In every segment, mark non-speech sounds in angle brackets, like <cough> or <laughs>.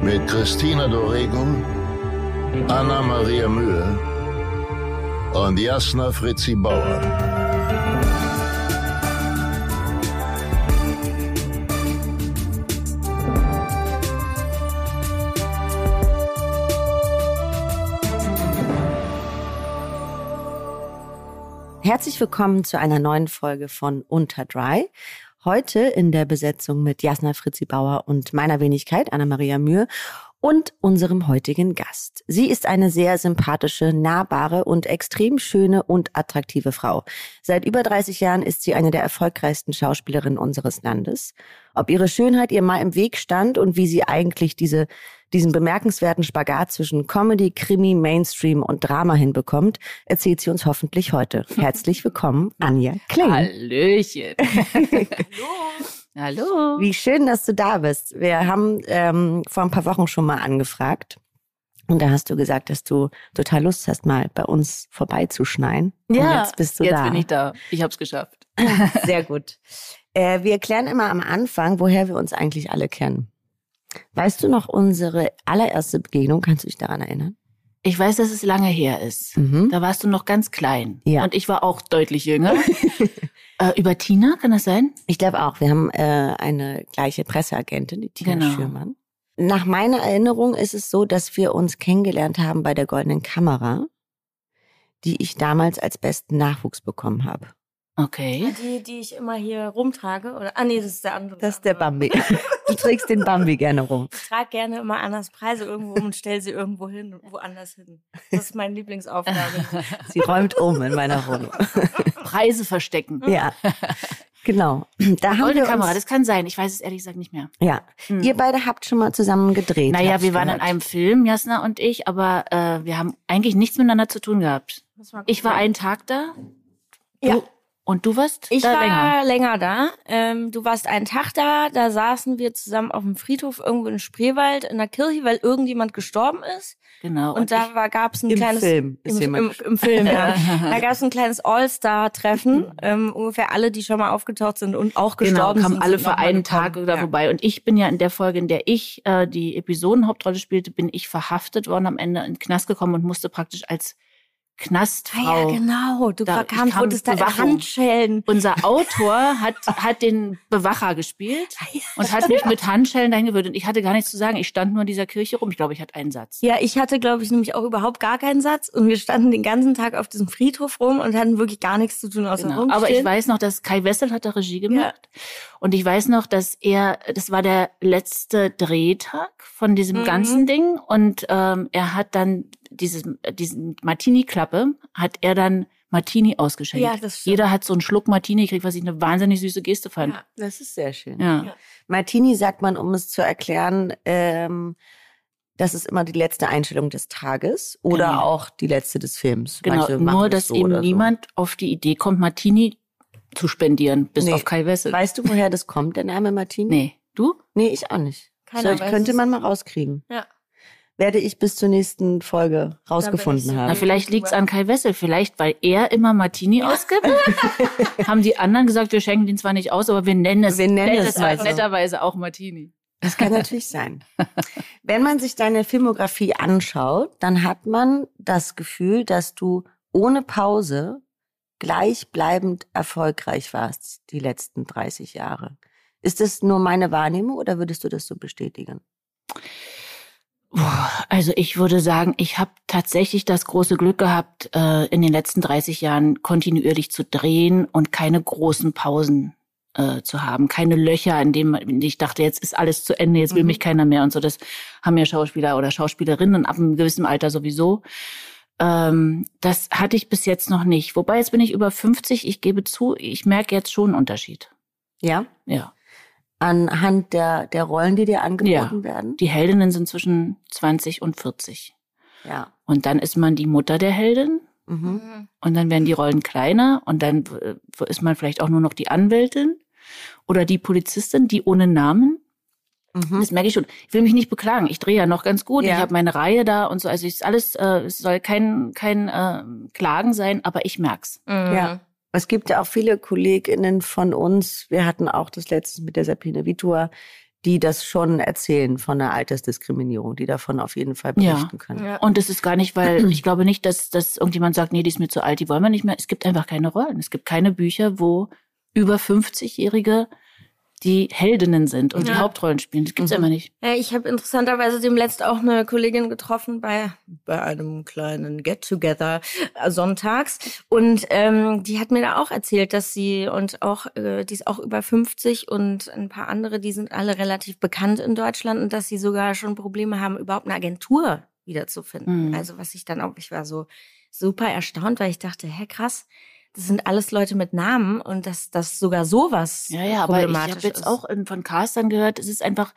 mit Christina Dorego, Anna Maria Mühe und Jasna Fritzi Bauer. Herzlich willkommen zu einer neuen Folge von Unter Dry. Heute in der Besetzung mit Jasna Fritzi Bauer und meiner Wenigkeit, Anna-Maria Mühe und unserem heutigen Gast. Sie ist eine sehr sympathische, nahbare und extrem schöne und attraktive Frau. Seit über 30 Jahren ist sie eine der erfolgreichsten Schauspielerinnen unseres Landes. Ob ihre Schönheit ihr mal im Weg stand und wie sie eigentlich diese, diesen bemerkenswerten Spagat zwischen Comedy, Krimi, Mainstream und Drama hinbekommt, erzählt sie uns hoffentlich heute. <laughs> Herzlich willkommen, Anja Kling. Hallöchen. <laughs> Hallo. Hallo. Wie schön, dass du da bist. Wir haben ähm, vor ein paar Wochen schon mal angefragt. Und da hast du gesagt, dass du total Lust hast, mal bei uns vorbeizuschneien. Ja, Und jetzt bist du jetzt da. bin ich da. Ich habe es geschafft. <laughs> Sehr gut. Äh, wir erklären immer am Anfang, woher wir uns eigentlich alle kennen. Weißt du noch unsere allererste Begegnung? Kannst du dich daran erinnern? Ich weiß, dass es lange her ist. Mhm. Da warst du noch ganz klein. Ja. Und ich war auch deutlich jünger. <laughs> äh, über Tina, kann das sein? Ich glaube auch. Wir haben äh, eine gleiche Presseagentin, die Tina Genau. Schürmann. Nach meiner Erinnerung ist es so, dass wir uns kennengelernt haben bei der Goldenen Kamera, die ich damals als besten Nachwuchs bekommen habe. Okay. Die, die ich immer hier rumtrage. Oder, ah, nee, das ist der andere. Das ist der Bambi. <laughs> Du trägst den Bambi gerne rum. Ich trage gerne immer Annas Preise irgendwo um und stelle sie irgendwo hin, woanders hin. Das ist meine Lieblingsaufgabe. <laughs> Sie räumt um in meiner Wohnung. Preise verstecken. Ja, genau. Da haben Goldene wir Kamera, das kann sein. Ich weiß es ehrlich gesagt nicht mehr. Ja, Hm. ihr beide habt schon mal zusammen gedreht. Naja, wir waren in gehört. einem Film, Jasna und ich, aber äh, wir haben eigentlich nichts miteinander zu tun gehabt. Ich war einen Tag da. Ja. Du, und du warst Ich da war länger. länger, da. Ähm, du warst einen Tag da. Da saßen wir zusammen auf dem Friedhof irgendwo in Spreewald in der Kirche, weil irgendjemand gestorben ist. Genau. Und, da war, gab's ein Im kleines Film ist im, jemand im, im Film, ja. <laughs> Da gab's ein kleines All-Star-Treffen. Ähm, ungefähr alle, die schon mal aufgetaucht sind und auch Genau, gestorben kamen sind. alle für einen. Tag da Ja. vorbei. Und ich bin ja in der Folge, in der ich äh, die Episodenhauptrolle spielte, bin ich verhaftet worden, am Ende in den Knast gekommen und musste praktisch als Knastfrau. Ah ja, genau. Du Da- kamst, kam wurdest da in. Handschellen. Unser Autor hat, hat den Bewacher gespielt und hat mich mit Handschellen dahin gewürdigt. Und ich hatte gar nichts zu sagen. Ich stand nur in dieser Kirche rum. Ich glaube, ich hatte einen Satz. Ja, ich hatte, glaube ich, nämlich auch überhaupt gar keinen Satz. Und wir standen den ganzen Tag auf diesem Friedhof rum und hatten wirklich gar nichts zu tun, außer Genau. Aber ich weiß noch, dass Kai Wessel hat da Regie gemacht. Und ich weiß noch, dass er, das war der letzte Drehtag von diesem Mhm. ganzen Ding. Und ähm, er hat dann dieses, diesen Martini-Klappe, hat er dann Martini ausgeschenkt. Ja, das stimmt. Jeder hat so einen Schluck Martini gekriegt, was ich eine wahnsinnig süße Geste fand. Ja. Das ist sehr schön. Ja. Ja. Martini sagt man, um es zu erklären, ähm, das ist immer die letzte Einstellung des Tages oder Genau. auch die letzte des Films. Genau, nur dass so eben oder so. niemand auf die Idee kommt, Martini zu spendieren, bis Nee. auf Kai Wessel. Weißt du, woher das kommt, der Name Martini? nee, du? Nee, ich auch nicht. Keiner weiß könnte es. man mal rauskriegen. Ja. Werde ich bis zur nächsten Folge rausgefunden so- Na, haben. vielleicht liegt's an Kai Wessel. Vielleicht, weil er immer Martini ausgibt, <laughs> haben die anderen gesagt, wir schenken den zwar nicht aus, aber wir nennen es, Wir nennen es mal so. netterweise auch Martini. Das kann natürlich sein. Wenn man sich deine Filmografie anschaut, dann hat man das Gefühl, dass du ohne Pause gleichbleibend erfolgreich warst die letzten 30 Jahre. Ist das nur meine Wahrnehmung oder würdest du das so bestätigen? Also ich würde sagen, ich habe tatsächlich das große Glück gehabt, äh, in den letzten 30 Jahren kontinuierlich zu drehen und keine großen Pausen äh, zu haben, keine Löcher, in denen man- in denen ich dachte, jetzt ist alles zu Ende, jetzt will Mhm. mich keiner mehr und so. Das haben ja Schauspieler oder Schauspielerinnen ab einem gewissen Alter sowieso. Ähm, das hatte ich bis jetzt noch nicht. Wobei jetzt bin ich über 50. Ich gebe zu, ich merke jetzt schon einen Unterschied. Ja? Ja. Anhand der, der Rollen, die dir angeboten werden? Die Heldinnen sind zwischen 20 und 40. Ja. Und dann ist man die Mutter der Heldin. Mhm. Und dann werden die Rollen kleiner und dann äh, ist man vielleicht auch nur noch die Anwältin oder die Polizistin, die ohne Namen. Mhm. Das merke ich schon. Ich will mich nicht beklagen. Ich drehe ja noch ganz gut. Ja. Ich habe meine Reihe da und so. Also ist alles, äh, es soll kein kein äh, Klagen sein, aber ich merk's. Mhm. Ja. Es gibt ja auch viele KollegInnen von uns, wir hatten auch das letzte mit der Sabine Vitua, die das schon erzählen von der Altersdiskriminierung, die davon auf jeden Fall Ja. berichten können. Ja. Und es ist gar nicht, weil <clears throat> ich glaube nicht, dass, dass irgendjemand sagt, nee, die ist mir zu alt, die wollen wir nicht mehr. Es gibt einfach keine Rollen. Es gibt keine Bücher, wo über 50-Jährige die Heldinnen sind und die Ja. Hauptrollen spielen. Das gibt's Mhm. einfach nicht. Ja, ich habe interessanterweise demletzt auch eine Kollegin getroffen bei, bei einem kleinen Get-Together äh, sonntags. Und ähm, die hat mir da auch erzählt, dass sie und auch, äh, die ist auch über 50 und ein paar andere, die sind alle relativ bekannt in Deutschland und dass sie sogar schon Probleme haben, überhaupt eine Agentur wiederzufinden. Mhm. Also was ich dann auch, ich war so super erstaunt, weil ich dachte, hä, krass. Das sind alles Leute mit Namen und dass das sogar sowas Ja, ja, aber ich problematisch habe jetzt auch in, von Castern gehört, es ist einfach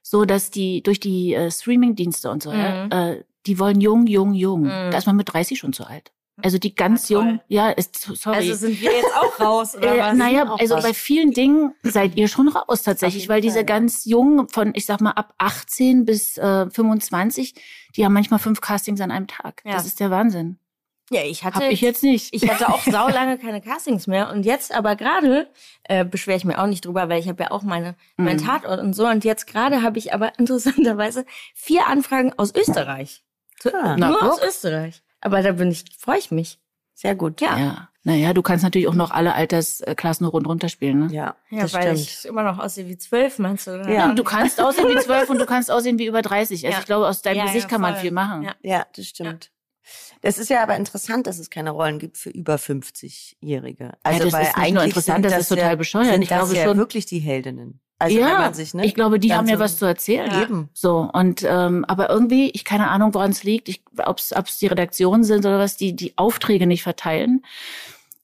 so, dass die durch die äh, Streaming-Dienste und so, Mhm. ja, äh, die wollen jung, jung, jung. Mhm. Da ist man mit 30 schon zu alt. Also die ganz Ja, toll. jung, ja, ist sorry. Also sind wir jetzt auch raus, oder <laughs> Äh, was? naja, also was. bei vielen Dingen seid ihr schon raus tatsächlich, weil diese ganz jungen von, ich sag mal, ab 18 bis äh, 25, die haben manchmal fünf Castings an einem Tag. Ja. Das ist der Wahnsinn. Ja, ich hatte Hab ich jetzt nicht. Ich hatte auch <laughs> saulange keine Castings mehr und jetzt aber gerade äh, beschwere ich mir auch nicht drüber, weil ich habe ja auch meine mein Mhm. Tatort und so und jetzt gerade habe ich aber <laughs> interessanterweise vier Anfragen aus Österreich. So, Ah. Nur aus. Österreich. Aber da bin ich freue ich mich. Sehr gut. Ja. Ja. Naja, du kannst natürlich auch noch alle Altersklassen nur rund runterspielen, ne? Ja, Ja, das weil stimmt. ich immer noch aussehe wie zwölf, meinst du? Oder? Ja. Du kannst aussehen wie zwölf und du kannst aussehen wie über 30. Also Ja. ich glaube, aus deinem Ja, ja, Gesicht kann man viel machen. Ja. Ja, das stimmt. Das ist ja aber interessant, dass es keine Rollen gibt für über 50-Jährige. Also das weil ist nicht nur eigentlich interessant, sind das ist total ja, bescheuert. Sind Ich das glaube ja schon- wirklich die Heldinnen. Also ja, sich, ne, ich glaube, die haben ja so- was zu erzählen. Ja. Eben. So, und ähm, aber irgendwie, ich keine Ahnung, woran es liegt, ich, ob's ob's die Redaktionen sind oder was, die die Aufträge nicht verteilen.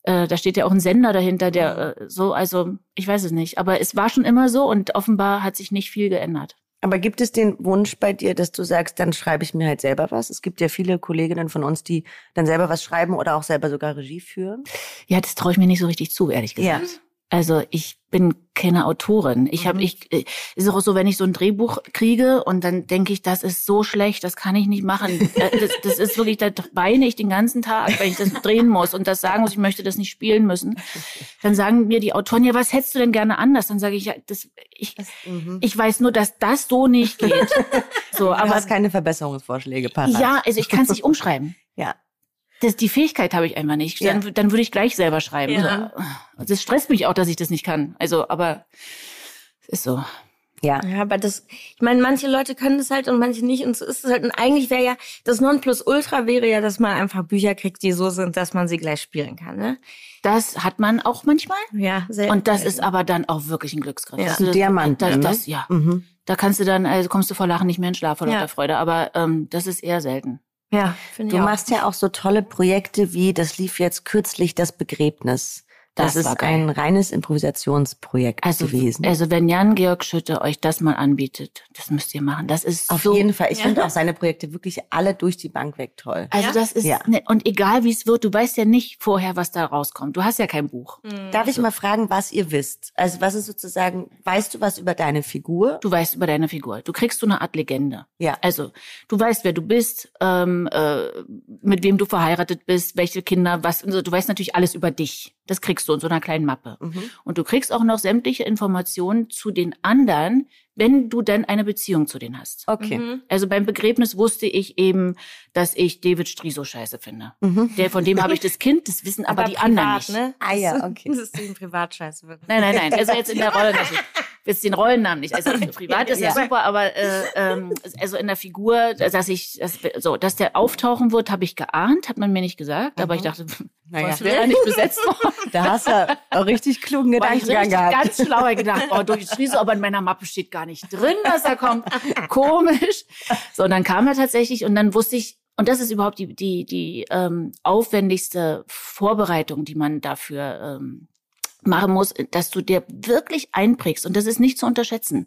Äh, da steht ja auch ein Sender dahinter, der äh, so, also ich weiß es nicht. Aber es war schon immer so und offenbar hat sich nicht viel geändert. Aber gibt es den Wunsch bei dir, dass du sagst, dann schreibe ich mir halt selber was? Es gibt ja viele Kolleginnen von uns, die dann selber was schreiben oder auch selber sogar Regie führen. Ja, das traue ich mir nicht so richtig zu, ehrlich gesagt. Ja. Also ich bin keine Autorin. Ich habe Mhm. ich äh, ist auch so, wenn ich so ein Drehbuch kriege und dann denke ich, das ist so schlecht, das kann ich nicht machen. <laughs> Äh, das, das ist wirklich, da weine ich den ganzen Tag, wenn ich das drehen muss und das sagen muss, ich möchte das nicht spielen müssen. Dann sagen mir die Autoren, ja, was hättest du denn gerne anders? Dann sage ich, ja, das, ich, Mhm. ich weiß nur, dass das so nicht geht. <laughs> So, Du aber hast keine Verbesserungsvorschläge parat. ja, also ich kann es nicht umschreiben. Ja. Das, die Fähigkeit habe ich einfach nicht. Ja. Dann, dann würde ich gleich selber schreiben. Ja. So. Das stresst mich auch, dass ich das nicht kann. Also, aber es ist so. Ja. Ja, aber das, ich meine, manche Leute können das halt und manche nicht. Und so ist es halt. Und eigentlich wäre ja, das Nonplusultra wäre ja, dass man einfach Bücher kriegt, die so sind, dass man sie gleich spielen kann, ne? Das hat man auch manchmal. Ja, sehr. Und das ist aber dann auch wirklich ein Glücksgriff. Ja. Das, Ein Diamant, Das, ne? das, ja. Mhm. Da kannst du dann, also kommst du vor Lachen nicht mehr in Schlaf vor Ja. lauter Freude. Aber ähm, das ist eher selten. Ja, finde Du ich auch. machst ja auch so tolle Projekte wie, das lief jetzt kürzlich, das Begräbnis. Das, Das ist ein reines Improvisationsprojekt Also, gewesen. also wenn Jan Georg Schütte euch das mal anbietet, das müsst ihr machen. Das ist Auf so jeden Fall. Ich Ja. finde auch seine Projekte wirklich alle durch die Bank weg toll. Also Ja? das ist Ja. ne, und egal wie es wird, du weißt ja nicht vorher, was da rauskommt. Du hast ja kein Buch. Mhm. Darf ich mal fragen, was ihr wisst? Also was ist sozusagen, weißt du was über deine Figur? Du weißt über deine Figur. Du kriegst so eine Art Legende. Ja. Also du weißt, wer du bist, ähm, äh, mit wem du verheiratet bist, welche Kinder, was. Also, du weißt natürlich alles über dich. Das kriegst du in so einer kleinen Mappe. Mhm. Und du kriegst auch noch sämtliche Informationen zu den anderen, wenn du denn eine Beziehung zu denen hast. Okay. Mhm. Also beim Begräbnis wusste ich eben, dass ich David Striso scheiße finde. Mhm. Der, von dem habe ich das Kind, das wissen aber, die anderen nicht. Ne? Ah ja, okay. Das ist ein <laughs> Privatscheiße. wird. Nein, nein, nein. Also jetzt in der <laughs> Rolle natürlich. Jetzt den Rollennamen nicht. Also <laughs> privat ist ja, Ja. super, aber äh, ähm, also in der Figur, dass ich, dass, so, dass der auftauchen wird, habe ich geahnt, hat man mir nicht gesagt, aber ich dachte, Naja. was wäre nicht besetzt worden? <laughs> Da hast du auch richtig klugen richtig gehabt. ganz schlau hab gedacht, oh, durch Striso, aber in meiner Mappe steht gar nicht drin, dass da kommt. Komisch. So, und dann kam er tatsächlich und dann wusste ich, und das ist überhaupt die, die, die ähm, aufwendigste Vorbereitung, die man dafür ähm, machen musst, dass du dir wirklich einprägst. Und das ist nicht zu unterschätzen.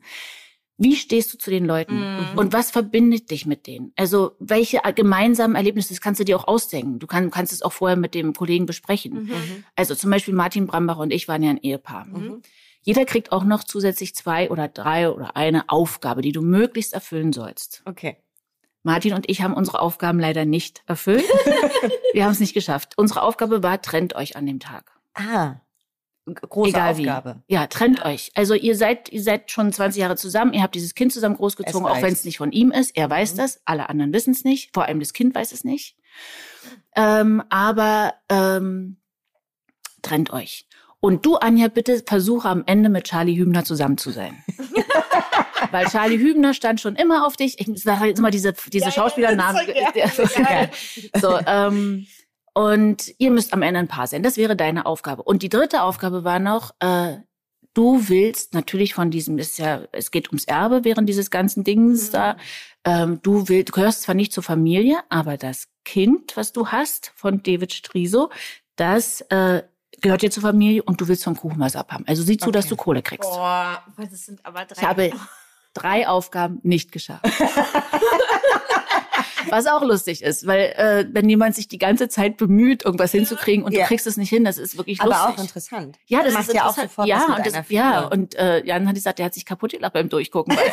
Wie stehst du zu den Leuten? Mhm. Und was verbindet dich mit denen? Also, welche gemeinsamen Erlebnisse, das kannst du dir auch ausdenken. Du kann, kannst es auch vorher mit dem Kollegen besprechen. Mhm. Also, zum Beispiel Martin Brambach und ich waren ja ein Ehepaar. Mhm. Jeder kriegt auch noch zusätzlich zwei oder drei oder eine Aufgabe, die du möglichst erfüllen sollst. Okay. Martin und ich haben unsere Aufgaben leider nicht erfüllt. <laughs> Wir haben es nicht geschafft. Unsere Aufgabe war, trennt euch an dem Tag. Ah große Egal Aufgabe. Wie. Ja, trennt euch. Also ihr seid, ihr seid schon 20 Jahre zusammen, ihr habt dieses Kind zusammen großgezogen, auch wenn es nicht von ihm ist. Er weiß mhm. das, alle anderen wissen es nicht, vor allem das Kind weiß es nicht. Ähm, aber ähm, trennt euch. Und du, Anja, bitte versuche am Ende mit Charlie Hübner zusammen zu sein. <laughs> Weil Charlie Hübner stand schon immer auf dich. Ich sage jetzt immer diese, diese ja, Schauspielernamen. <laughs> Ja, so, ähm, und ihr müsst am Ende ein Paar sein. Das wäre deine Aufgabe. Und die dritte Aufgabe war noch, äh, du willst natürlich von diesem, ist ja, es geht ums Erbe während dieses ganzen Dings mhm. da. Ähm, du willst, du gehörst zwar nicht zur Familie, aber das Kind, was du hast von David Striso, das äh, gehört dir zur Familie und du willst vom Kuchen was abhaben. Also sieh zu, okay. dass du Kohle kriegst. Boah, das sind aber drei. Ich habe drei Aufgaben nicht geschafft. <laughs> Was auch lustig ist, weil äh, wenn jemand sich die ganze Zeit bemüht, irgendwas hinzukriegen und ja. du kriegst es nicht hin, das ist wirklich lustig. Aber auch interessant. Ja, das macht ja auch sofort ja, und das, ja, und äh, Jan hat gesagt, der hat sich kaputt gelacht beim Durchgucken. <laughs>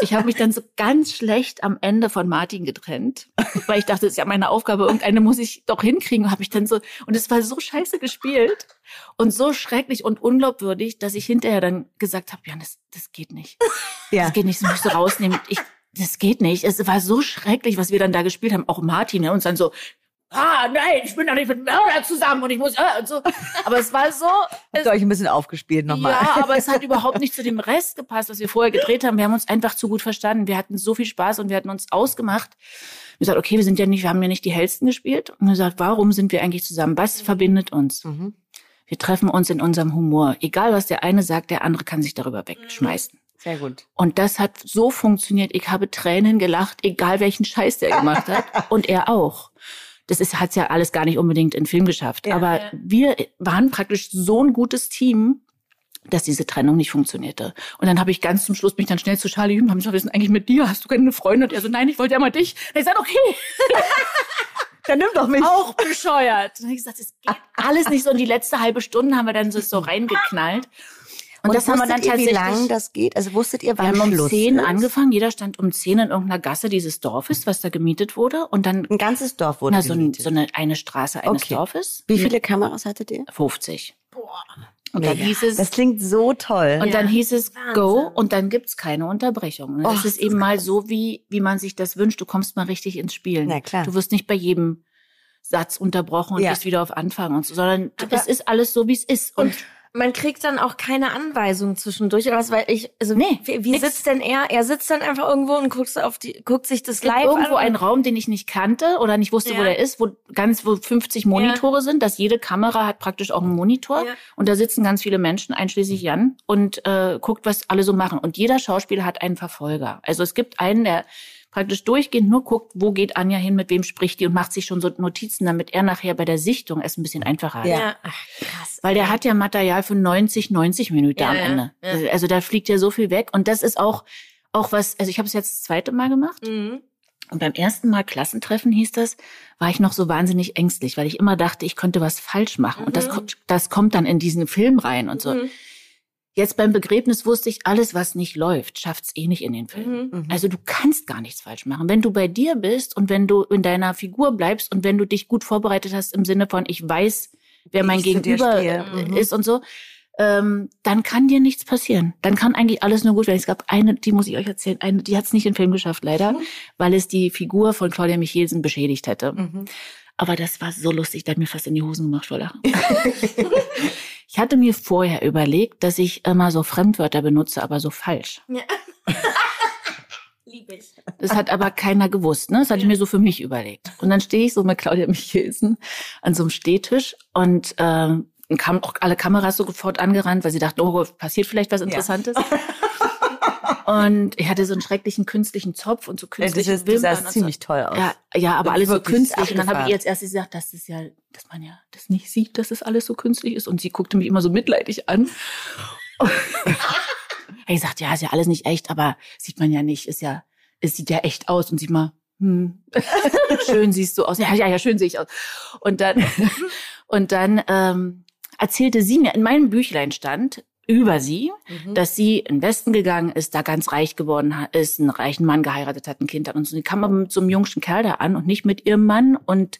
ich habe mich dann so ganz schlecht am Ende von Martin getrennt, weil ich dachte, das ist ja meine Aufgabe, irgendeine muss ich doch hinkriegen. Und habe ich dann so und es war so scheiße gespielt und so schrecklich und unglaubwürdig, dass ich hinterher dann gesagt habe, Jan, das, das geht nicht. Ja. Das geht nicht, das musst du rausnehmen. Ich das geht nicht. Es war so schrecklich, was wir dann da gespielt haben. Auch Martin, der uns dann so, ah, nein, ich bin doch nicht mit Mörder zusammen und ich muss, äh, und so. Aber es war so. <laughs> Habt ihr euch ein bisschen aufgespielt nochmal? Ja, <laughs> aber es hat überhaupt nicht zu dem Rest gepasst, was wir vorher gedreht haben. Wir haben uns einfach zu gut verstanden. Wir hatten so viel Spaß und wir hatten uns ausgemacht. Wir gesagt, okay, wir sind ja nicht, wir haben ja nicht die hellsten gespielt. Und wir gesagt, warum sind wir eigentlich zusammen? Was verbindet uns? Mhm. Wir treffen uns in unserem Humor. Egal, was der eine sagt, der andere kann sich darüber wegschmeißen. Sehr gut. Und das hat so funktioniert. Ich habe Tränen gelacht, egal welchen Scheiß der gemacht hat. <laughs> Und er auch. Das ist, hat's ja alles gar nicht unbedingt in Film geschafft. Ja, Aber ja. wir waren praktisch so ein gutes Team, dass diese Trennung nicht funktionierte. Und dann habe ich ganz zum Schluss mich dann schnell zu Charlie Hüben, haben gesagt, wir sind eigentlich mit dir, hast du keine Freunde? Und er so, nein, ich wollte ja mal dich. Und ich sagte, okay. <laughs> Dann nimm doch mich. Auch bescheuert. Und dann habe ich gesagt, es geht <laughs> alles nicht so. Und die letzte halbe Stunde haben wir dann so reingeknallt. Und, und das haben wir dann tatsächlich. Wie lange das geht? Also wusstet ihr, wann Wir haben um zehn ist? angefangen. Jeder stand um zehn in irgendeiner Gasse dieses Dorfes, was da gemietet wurde. Und dann ein ganzes Dorf wurde na, so, gemietet. so eine, eine Straße eines okay. Dorfes. Wie viele Kameras hattet ihr? 50. Boah. Und dann hieß es, das klingt so toll. Und dann hieß es Wahnsinn. go und dann gibt's keine Unterbrechung. Und das oh, ist eben mal so, wie, wie man sich das wünscht. Du kommst mal richtig ins Spielen. Na klar. Du wirst nicht bei jedem Satz unterbrochen und ja. bist wieder auf Anfang und so, sondern Aber es ist alles so, wie es ist. Und, und man kriegt dann auch keine Anweisung zwischendurch oder was, weil ich, also nee, wie, wie sitzt denn er? Er sitzt dann einfach irgendwo und guckt auf die, guckt sich das live irgendwo an. Irgendwo einen Raum, den ich nicht kannte oder nicht wusste, ja. wo der ist, wo ganz, wo 50 Monitore ja. sind, dass jede Kamera hat praktisch auch einen Monitor ja. und da sitzen ganz viele Menschen, einschließlich Jan, und äh, guckt, was alle so machen. Und jeder Schauspieler hat einen Verfolger. Also es gibt einen, der praktisch durchgehend nur guckt, wo geht Anja hin, mit wem spricht die und macht sich schon so Notizen, damit er nachher bei der Sichtung es ein bisschen einfacher hat. Ja, Ach, krass. Weil der hat ja Material für 90, 90 Minuten ja, am Ende. Ja. Also da fliegt ja so viel weg und das ist auch auch was, also ich habe es jetzt das zweite Mal gemacht. Mhm. Und beim ersten Mal Klassentreffen hieß das, war ich noch so wahnsinnig ängstlich, weil ich immer dachte, ich könnte was falsch machen. Mhm. Und das, mhm. das kommt dann in diesen Film rein und so. Mhm. Jetzt beim Begräbnis wusste ich, alles, was nicht läuft, schafft's eh nicht in den Film. Mhm. mhm. Also du kannst gar nichts falsch machen. Wenn du bei dir bist und wenn du in deiner Figur bleibst und wenn du dich gut vorbereitet hast im Sinne von, ich weiß, wer mein Gegenüber mhm. ist und so, ähm, dann kann dir nichts passieren. Dann kann eigentlich alles nur gut werden. Es gab eine, die muss ich euch erzählen, eine, die hat es nicht in den Film geschafft, leider, mhm. weil es die Figur von Claudia Michelsen beschädigt hätte. Mhm. Aber das war so lustig, da hat mir fast in die Hosen gemacht vor Lachen. <laughs> <laughs> Ich hatte mir vorher überlegt, dass ich immer so Fremdwörter benutze, aber so falsch. Ja. <laughs> Liebe ich. Das hat aber keiner gewusst, ne? Das hatte ich mir so für mich überlegt. Und dann stehe ich so mit Claudia Michelsen an so einem Stehtisch und ähm, kamen auch alle Kameras so sofort angerannt, weil sie dachten, oh, passiert vielleicht was Interessantes. Ja. <laughs> Und ich hatte so einen schrecklichen künstlichen Zopf und so künstliche das, ist, das sah ziemlich so. toll aus. Ja, ja aber alles so künstlich. Und dann habe ich ihr jetzt erst gesagt, dass es ja, dass man ja das nicht sieht, dass es alles so künstlich ist. Und sie guckte mich immer so mitleidig an. <laughs> ich sagte, ja, ist ja alles nicht echt, aber sieht man ja nicht, ist ja, es sieht ja echt aus. Und sie mal, hm, <laughs> schön siehst du aus. Ja, ja, ja, schön sehe ich aus. Und dann, <laughs> und dann ähm, erzählte sie mir, in meinem Büchlein stand, über sie, mhm. dass sie in den Westen gegangen ist, da ganz reich geworden ist, einen reichen Mann geheiratet hat, ein Kind hat und so. Die kam aber mit so einem jungschen Kerl da an und nicht mit ihrem Mann und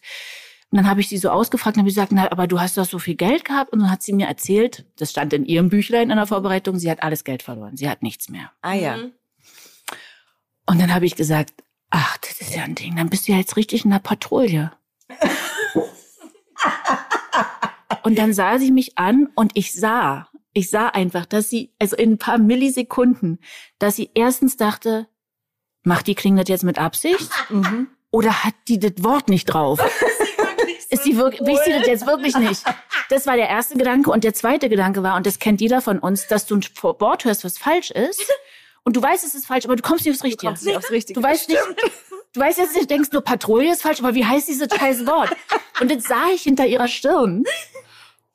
und dann habe ich sie so ausgefragt und habe gesagt, na, aber du hast doch so viel Geld gehabt. Und dann hat sie mir erzählt, das stand in ihrem Büchlein in der Vorbereitung, sie hat alles Geld verloren. Sie hat nichts mehr. Ah ja. Mhm. Und dann habe ich gesagt, ach, das ist ja ein Ding, dann bist du ja jetzt richtig in der Patrouille. <laughs> und dann sah sie mich an und ich sah, ich sah einfach, dass sie, also in ein paar Millisekunden, dass sie erstens dachte, macht die Klinge das jetzt mit Absicht? <laughs> Mhm. Oder hat die das Wort nicht drauf? <laughs> ist die wirklich, <laughs> will sie das jetzt wirklich nicht? Das war der erste Gedanke. Und der zweite Gedanke war, und das kennt jeder von uns, dass du ein Wort hörst, was falsch ist. Und du weißt, es ist falsch, aber du kommst nicht aufs Richtige. Du kommst nicht aufs Richtige. Du weißt nicht, du weißt jetzt nicht, denkst nur, Patrouille ist falsch, aber wie heißt dieses scheiß Wort? Und das sah ich hinter ihrer Stirn.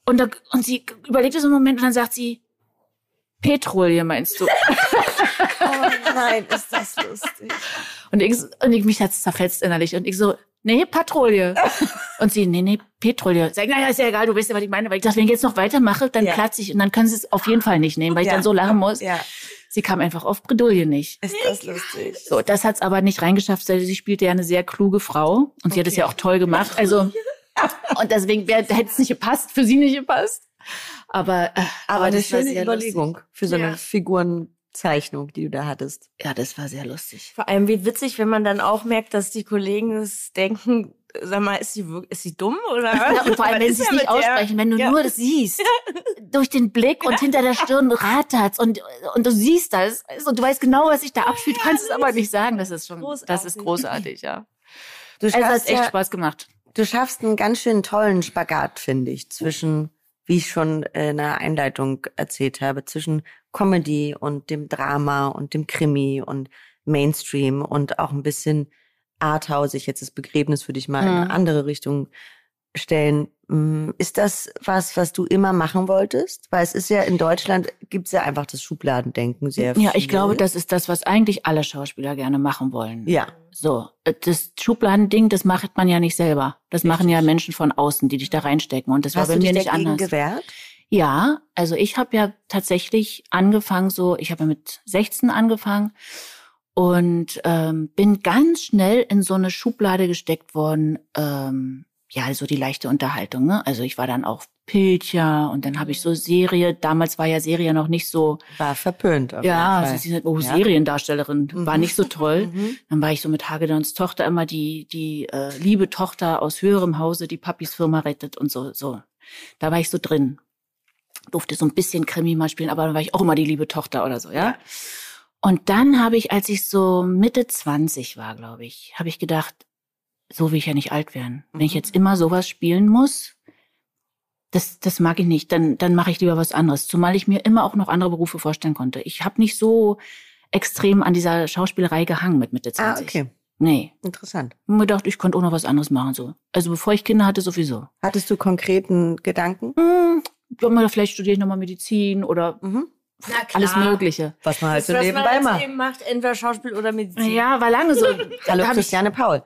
Und, da, und sie überlegte so einen Moment und dann sagt sie, Petrolie meinst du? <laughs> oh nein, ist das lustig. Und ich, und ich mich hat's zerfetzt innerlich. Und ich so, nee, Patrouille. <laughs> Und sie, nee, nee, Petrolie. Sag, naja, ist ja egal, du weißt ja, was ich meine. Weil ich dachte, wenn ich jetzt noch weitermache, dann ja. platze ich und dann können sie es auf jeden Fall nicht nehmen, weil ich ja. dann so lachen muss. Ja. Sie kam einfach auf Bredouille nicht. Ist das lustig. So, das hat's aber nicht reingeschafft. Sie spielte ja eine sehr kluge Frau und okay. sie hat es ja auch toll gemacht. Also und deswegen wäre, hätte es nicht gepasst, für sie nicht gepasst. Aber, äh, aber, eine schöne Überlegung lustig. für so eine ja. Figurenzeichnung, die du da hattest. Ja, das war sehr lustig. Vor allem wie witzig, wenn man dann auch merkt, dass die Kollegen es denken, sag mal, ist sie, ist sie dumm oder? <laughs> Ja, und vor allem, wenn sie es nicht aussprechen, wenn du ja. nur das siehst, <laughs> durch den Blick und hinter der Stirn rattert's und, und du siehst das und du weißt genau, was sich da abspielt, kannst es aber nicht sagen. Das ist schon, großartig. das ist großartig, ja. Du also, es hat echt Spaß gemacht. Du schaffst einen ganz schön tollen Spagat, finde ich, zwischen, wie ich schon in der Einleitung erzählt habe, zwischen Comedy und dem Drama und dem Krimi und Mainstream und auch ein bisschen arthausig. Jetzt das Begräbnis würde ich mal mhm. in eine andere Richtung stellen. Mm, ist das was, was du immer machen wolltest? Weil es ist ja in Deutschland gibt es ja einfach das Schubladendenken sehr viel. Ja, ich glaube, das ist das, was eigentlich alle Schauspieler gerne machen wollen. Ja. So, äh, das Schubladending, das macht man ja nicht selber. Das Richtig. machen ja Menschen von außen, die dich da reinstecken. Und das Hast war bei mir nicht anders. gewehrt? Ja, also ich habe ja tatsächlich angefangen, so, ich habe ja mit 16 angefangen und ähm, bin ganz schnell in so eine Schublade gesteckt worden. Ähm, ja, also die leichte Unterhaltung. Ne? Also ich war dann auch Pilcher und dann habe ich so Serie. Damals war ja Serie noch nicht so. War verpönt. Auf ja, also sie sind oh, ja. Seriendarstellerin. Mhm. War nicht so toll. <laughs> Mhm. Dann war ich so mit Hagedorns Tochter immer die, die äh, liebe Tochter aus höherem Hause, die Papis Firma rettet und so. so. Da war ich so drin. Durfte so ein bisschen Krimi mal spielen, aber dann war ich auch immer die liebe Tochter oder so, ja. ja. Und dann habe ich, als ich so Mitte 20 war, glaube ich, habe ich gedacht, so will ich ja nicht alt werden. Wenn ich mhm. jetzt immer sowas spielen muss, das, das mag ich nicht. Dann, dann mache ich lieber was anderes. Zumal ich mir immer auch noch andere Berufe vorstellen konnte. Ich habe nicht so extrem an dieser Schauspielerei gehangen mit Mitte 20. Ah, okay. Nee. Interessant. Ich mir gedacht, ich könnte auch noch was anderes machen. so. Also bevor ich Kinder hatte, sowieso. Hattest du konkreten Gedanken? Hm, vielleicht studiere ich nochmal Medizin oder mhm. Alles Mögliche. Was man halt so nebenbei macht. Eben macht. Entweder Schauspiel oder Medizin. Ja, war lange so. <laughs> Hallo Christiane Paul.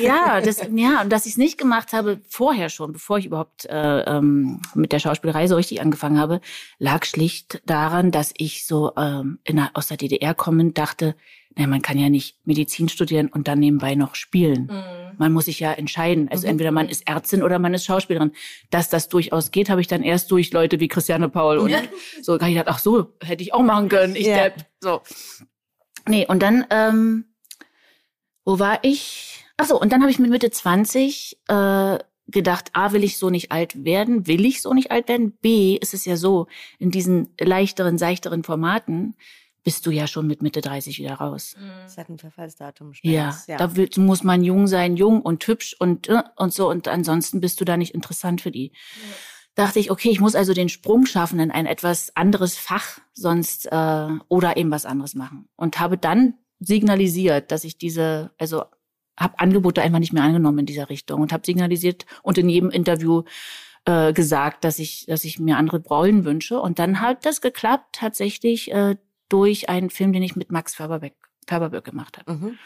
Ja, das, ja, und dass ich es nicht gemacht habe, vorher schon, bevor ich überhaupt äh, ähm, mit der Schauspielerei so richtig angefangen habe, lag schlicht daran, dass ich so ähm, in aus der DDR kommend dachte, naja, man kann ja nicht Medizin studieren und dann nebenbei noch spielen. Mhm. Man muss sich ja entscheiden. Also mhm. entweder man ist Ärztin oder man ist Schauspielerin. Dass das durchaus geht, habe ich dann erst durch Leute wie Christiane Paul und ja. so ich gedacht, ach so, hätte ich auch machen können. Ich ja. Depp. So. Nee, und dann, ähm, wo war ich? Ach so, und dann habe ich mit Mitte 20 äh, gedacht, A, will ich so nicht alt werden? Will ich so nicht alt werden? B, ist es ja so, in diesen leichteren, seichteren Formaten, bist du ja schon mit Mitte 30 wieder raus. Mhm. Das hat ein Verfallsdatum. Ja, ja, da will, muss man jung sein, jung und hübsch und, äh, und so. Und ansonsten bist du da nicht interessant für die. Ja. dachte ich, okay, ich muss also den Sprung schaffen in ein etwas anderes Fach, sonst äh, oder eben was anderes machen. Und habe dann signalisiert, dass ich diese, also habe Angebote einfach nicht mehr angenommen in dieser Richtung und habe signalisiert und in jedem Interview äh, gesagt, dass ich, dass ich mir andere Rollen wünsche. Und dann hat das geklappt tatsächlich äh, durch einen Film, den ich mit Max Färberbeck, Färberböck gemacht habe. Mhm.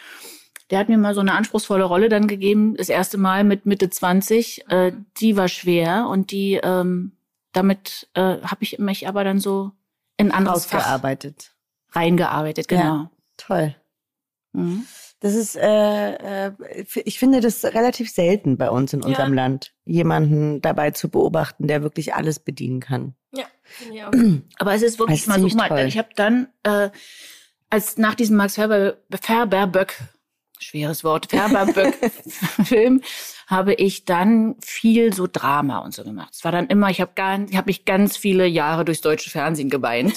Der hat mir mal so eine anspruchsvolle Rolle dann gegeben, das erste Mal mit Mitte 20. Äh, die war schwer und die ähm, damit äh, habe ich mich aber dann so in anderes. Fach reingearbeitet, genau. Ja, toll. Mhm. Das ist, äh, äh, ich finde das relativ selten bei uns in unserem ja. Land, jemanden dabei zu beobachten, der wirklich alles bedienen kann. Ja, ich auch. <clears throat> Aber es ist wirklich mal so, mal, ich habe dann, äh, als nach diesem Max Ferber, Ferberböck, schweres Wort, Ferberböck-Film, <laughs> habe ich dann viel so Drama und so gemacht. Es war dann immer, ich habe ich hab mich ganz viele Jahre durchs deutsche Fernsehen geweint.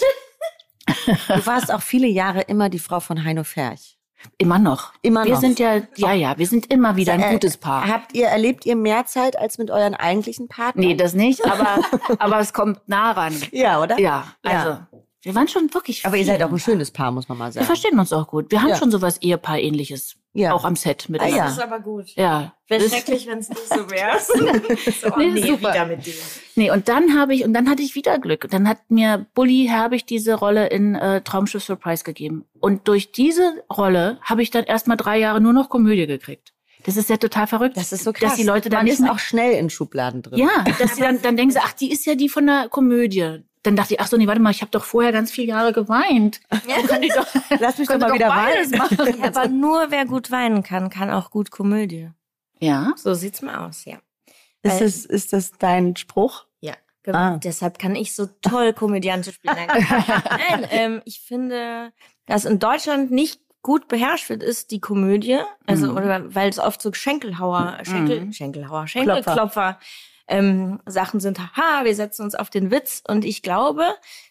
Du warst auch viele Jahre immer die Frau von Heino Ferch. Immer noch. Immer wir noch. Wir sind ja, ja, ja, wir sind immer wieder ein gutes Paar. Habt ihr, erlebt ihr mehr Zeit als mit euren eigentlichen Partnern? Nee, das nicht, aber, <laughs> aber es kommt nah ran. Ja, oder? Ja, also. Ja. Wir waren schon wirklich. Aber ihr seid auch ein schönes Paar, muss man mal sagen. Wir verstehen uns auch gut. Wir haben ja. schon sowas Ehepaar-ähnliches. Ja. Auch am Set mit. Ah, ja. Das ist aber gut. Ja. Wäre schrecklich, wenn es nicht so wäre. <laughs> <laughs> so, nee, nee, super. wieder mit dem. Nee, und dann habe ich, und dann hatte ich wieder Glück. Und dann hat mir Bully Herbig diese Rolle in äh, Traumschiff Surprise gegeben. Und durch diese Rolle habe ich dann erstmal drei Jahre nur noch Komödie gekriegt. Das ist ja total verrückt. Das ist so krass. Dass die Leute dann Man nicht ist auch schnell in Schubladen drin. Ja, dass sie dann, dann denken sie, ach, die ist ja die von der Komödie dann dachte ich, ach so, nee, warte mal, ich habe doch vorher ganz viele Jahre geweint. Ja. <laughs> Kann ich doch, <laughs> Lass mich doch mal wieder weinen. Machen. Ja, <laughs> aber nur wer gut weinen kann, kann auch gut Komödie. Ja. So sieht's mal aus, ja. Ist, das, ist das dein Spruch? Ja. Genau. Ah. Deshalb kann ich so toll Komödiante spielen. Nein, ähm, ich finde, dass in Deutschland nicht gut beherrscht wird, ist die Komödie. Also, mhm. oder weil es oft so Schenkelhauer, Schenkel, mhm. Schenkelhauer, Schenkelklopfer ähm, Sachen sind, haha, wir setzen uns auf den Witz. Und ich glaube,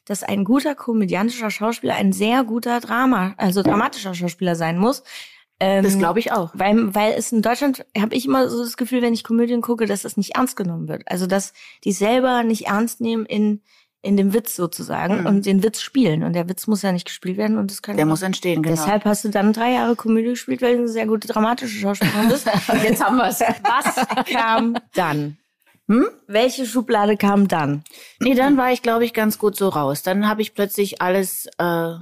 dass ein guter komödiantischer Schauspieler ein sehr guter Drama, also dramatischer Schauspieler sein muss. Ähm, das glaube ich auch. Weil, weil es in Deutschland, habe ich immer so das Gefühl, wenn ich Komödien gucke, dass das nicht ernst genommen wird. Also, dass die selber nicht ernst nehmen in in dem Witz sozusagen mhm. und den Witz spielen. Und der Witz muss ja nicht gespielt werden und das kann. Der muss entstehen, genau. Deshalb hast du dann drei Jahre Komödie gespielt, weil du eine sehr gute dramatische Schauspielerin bist. <laughs> Jetzt haben wir's. Was kam dann? Hm? Welche Schublade kam dann? Nee, dann war ich, glaube ich, ganz gut so raus. Dann habe ich plötzlich alles äh,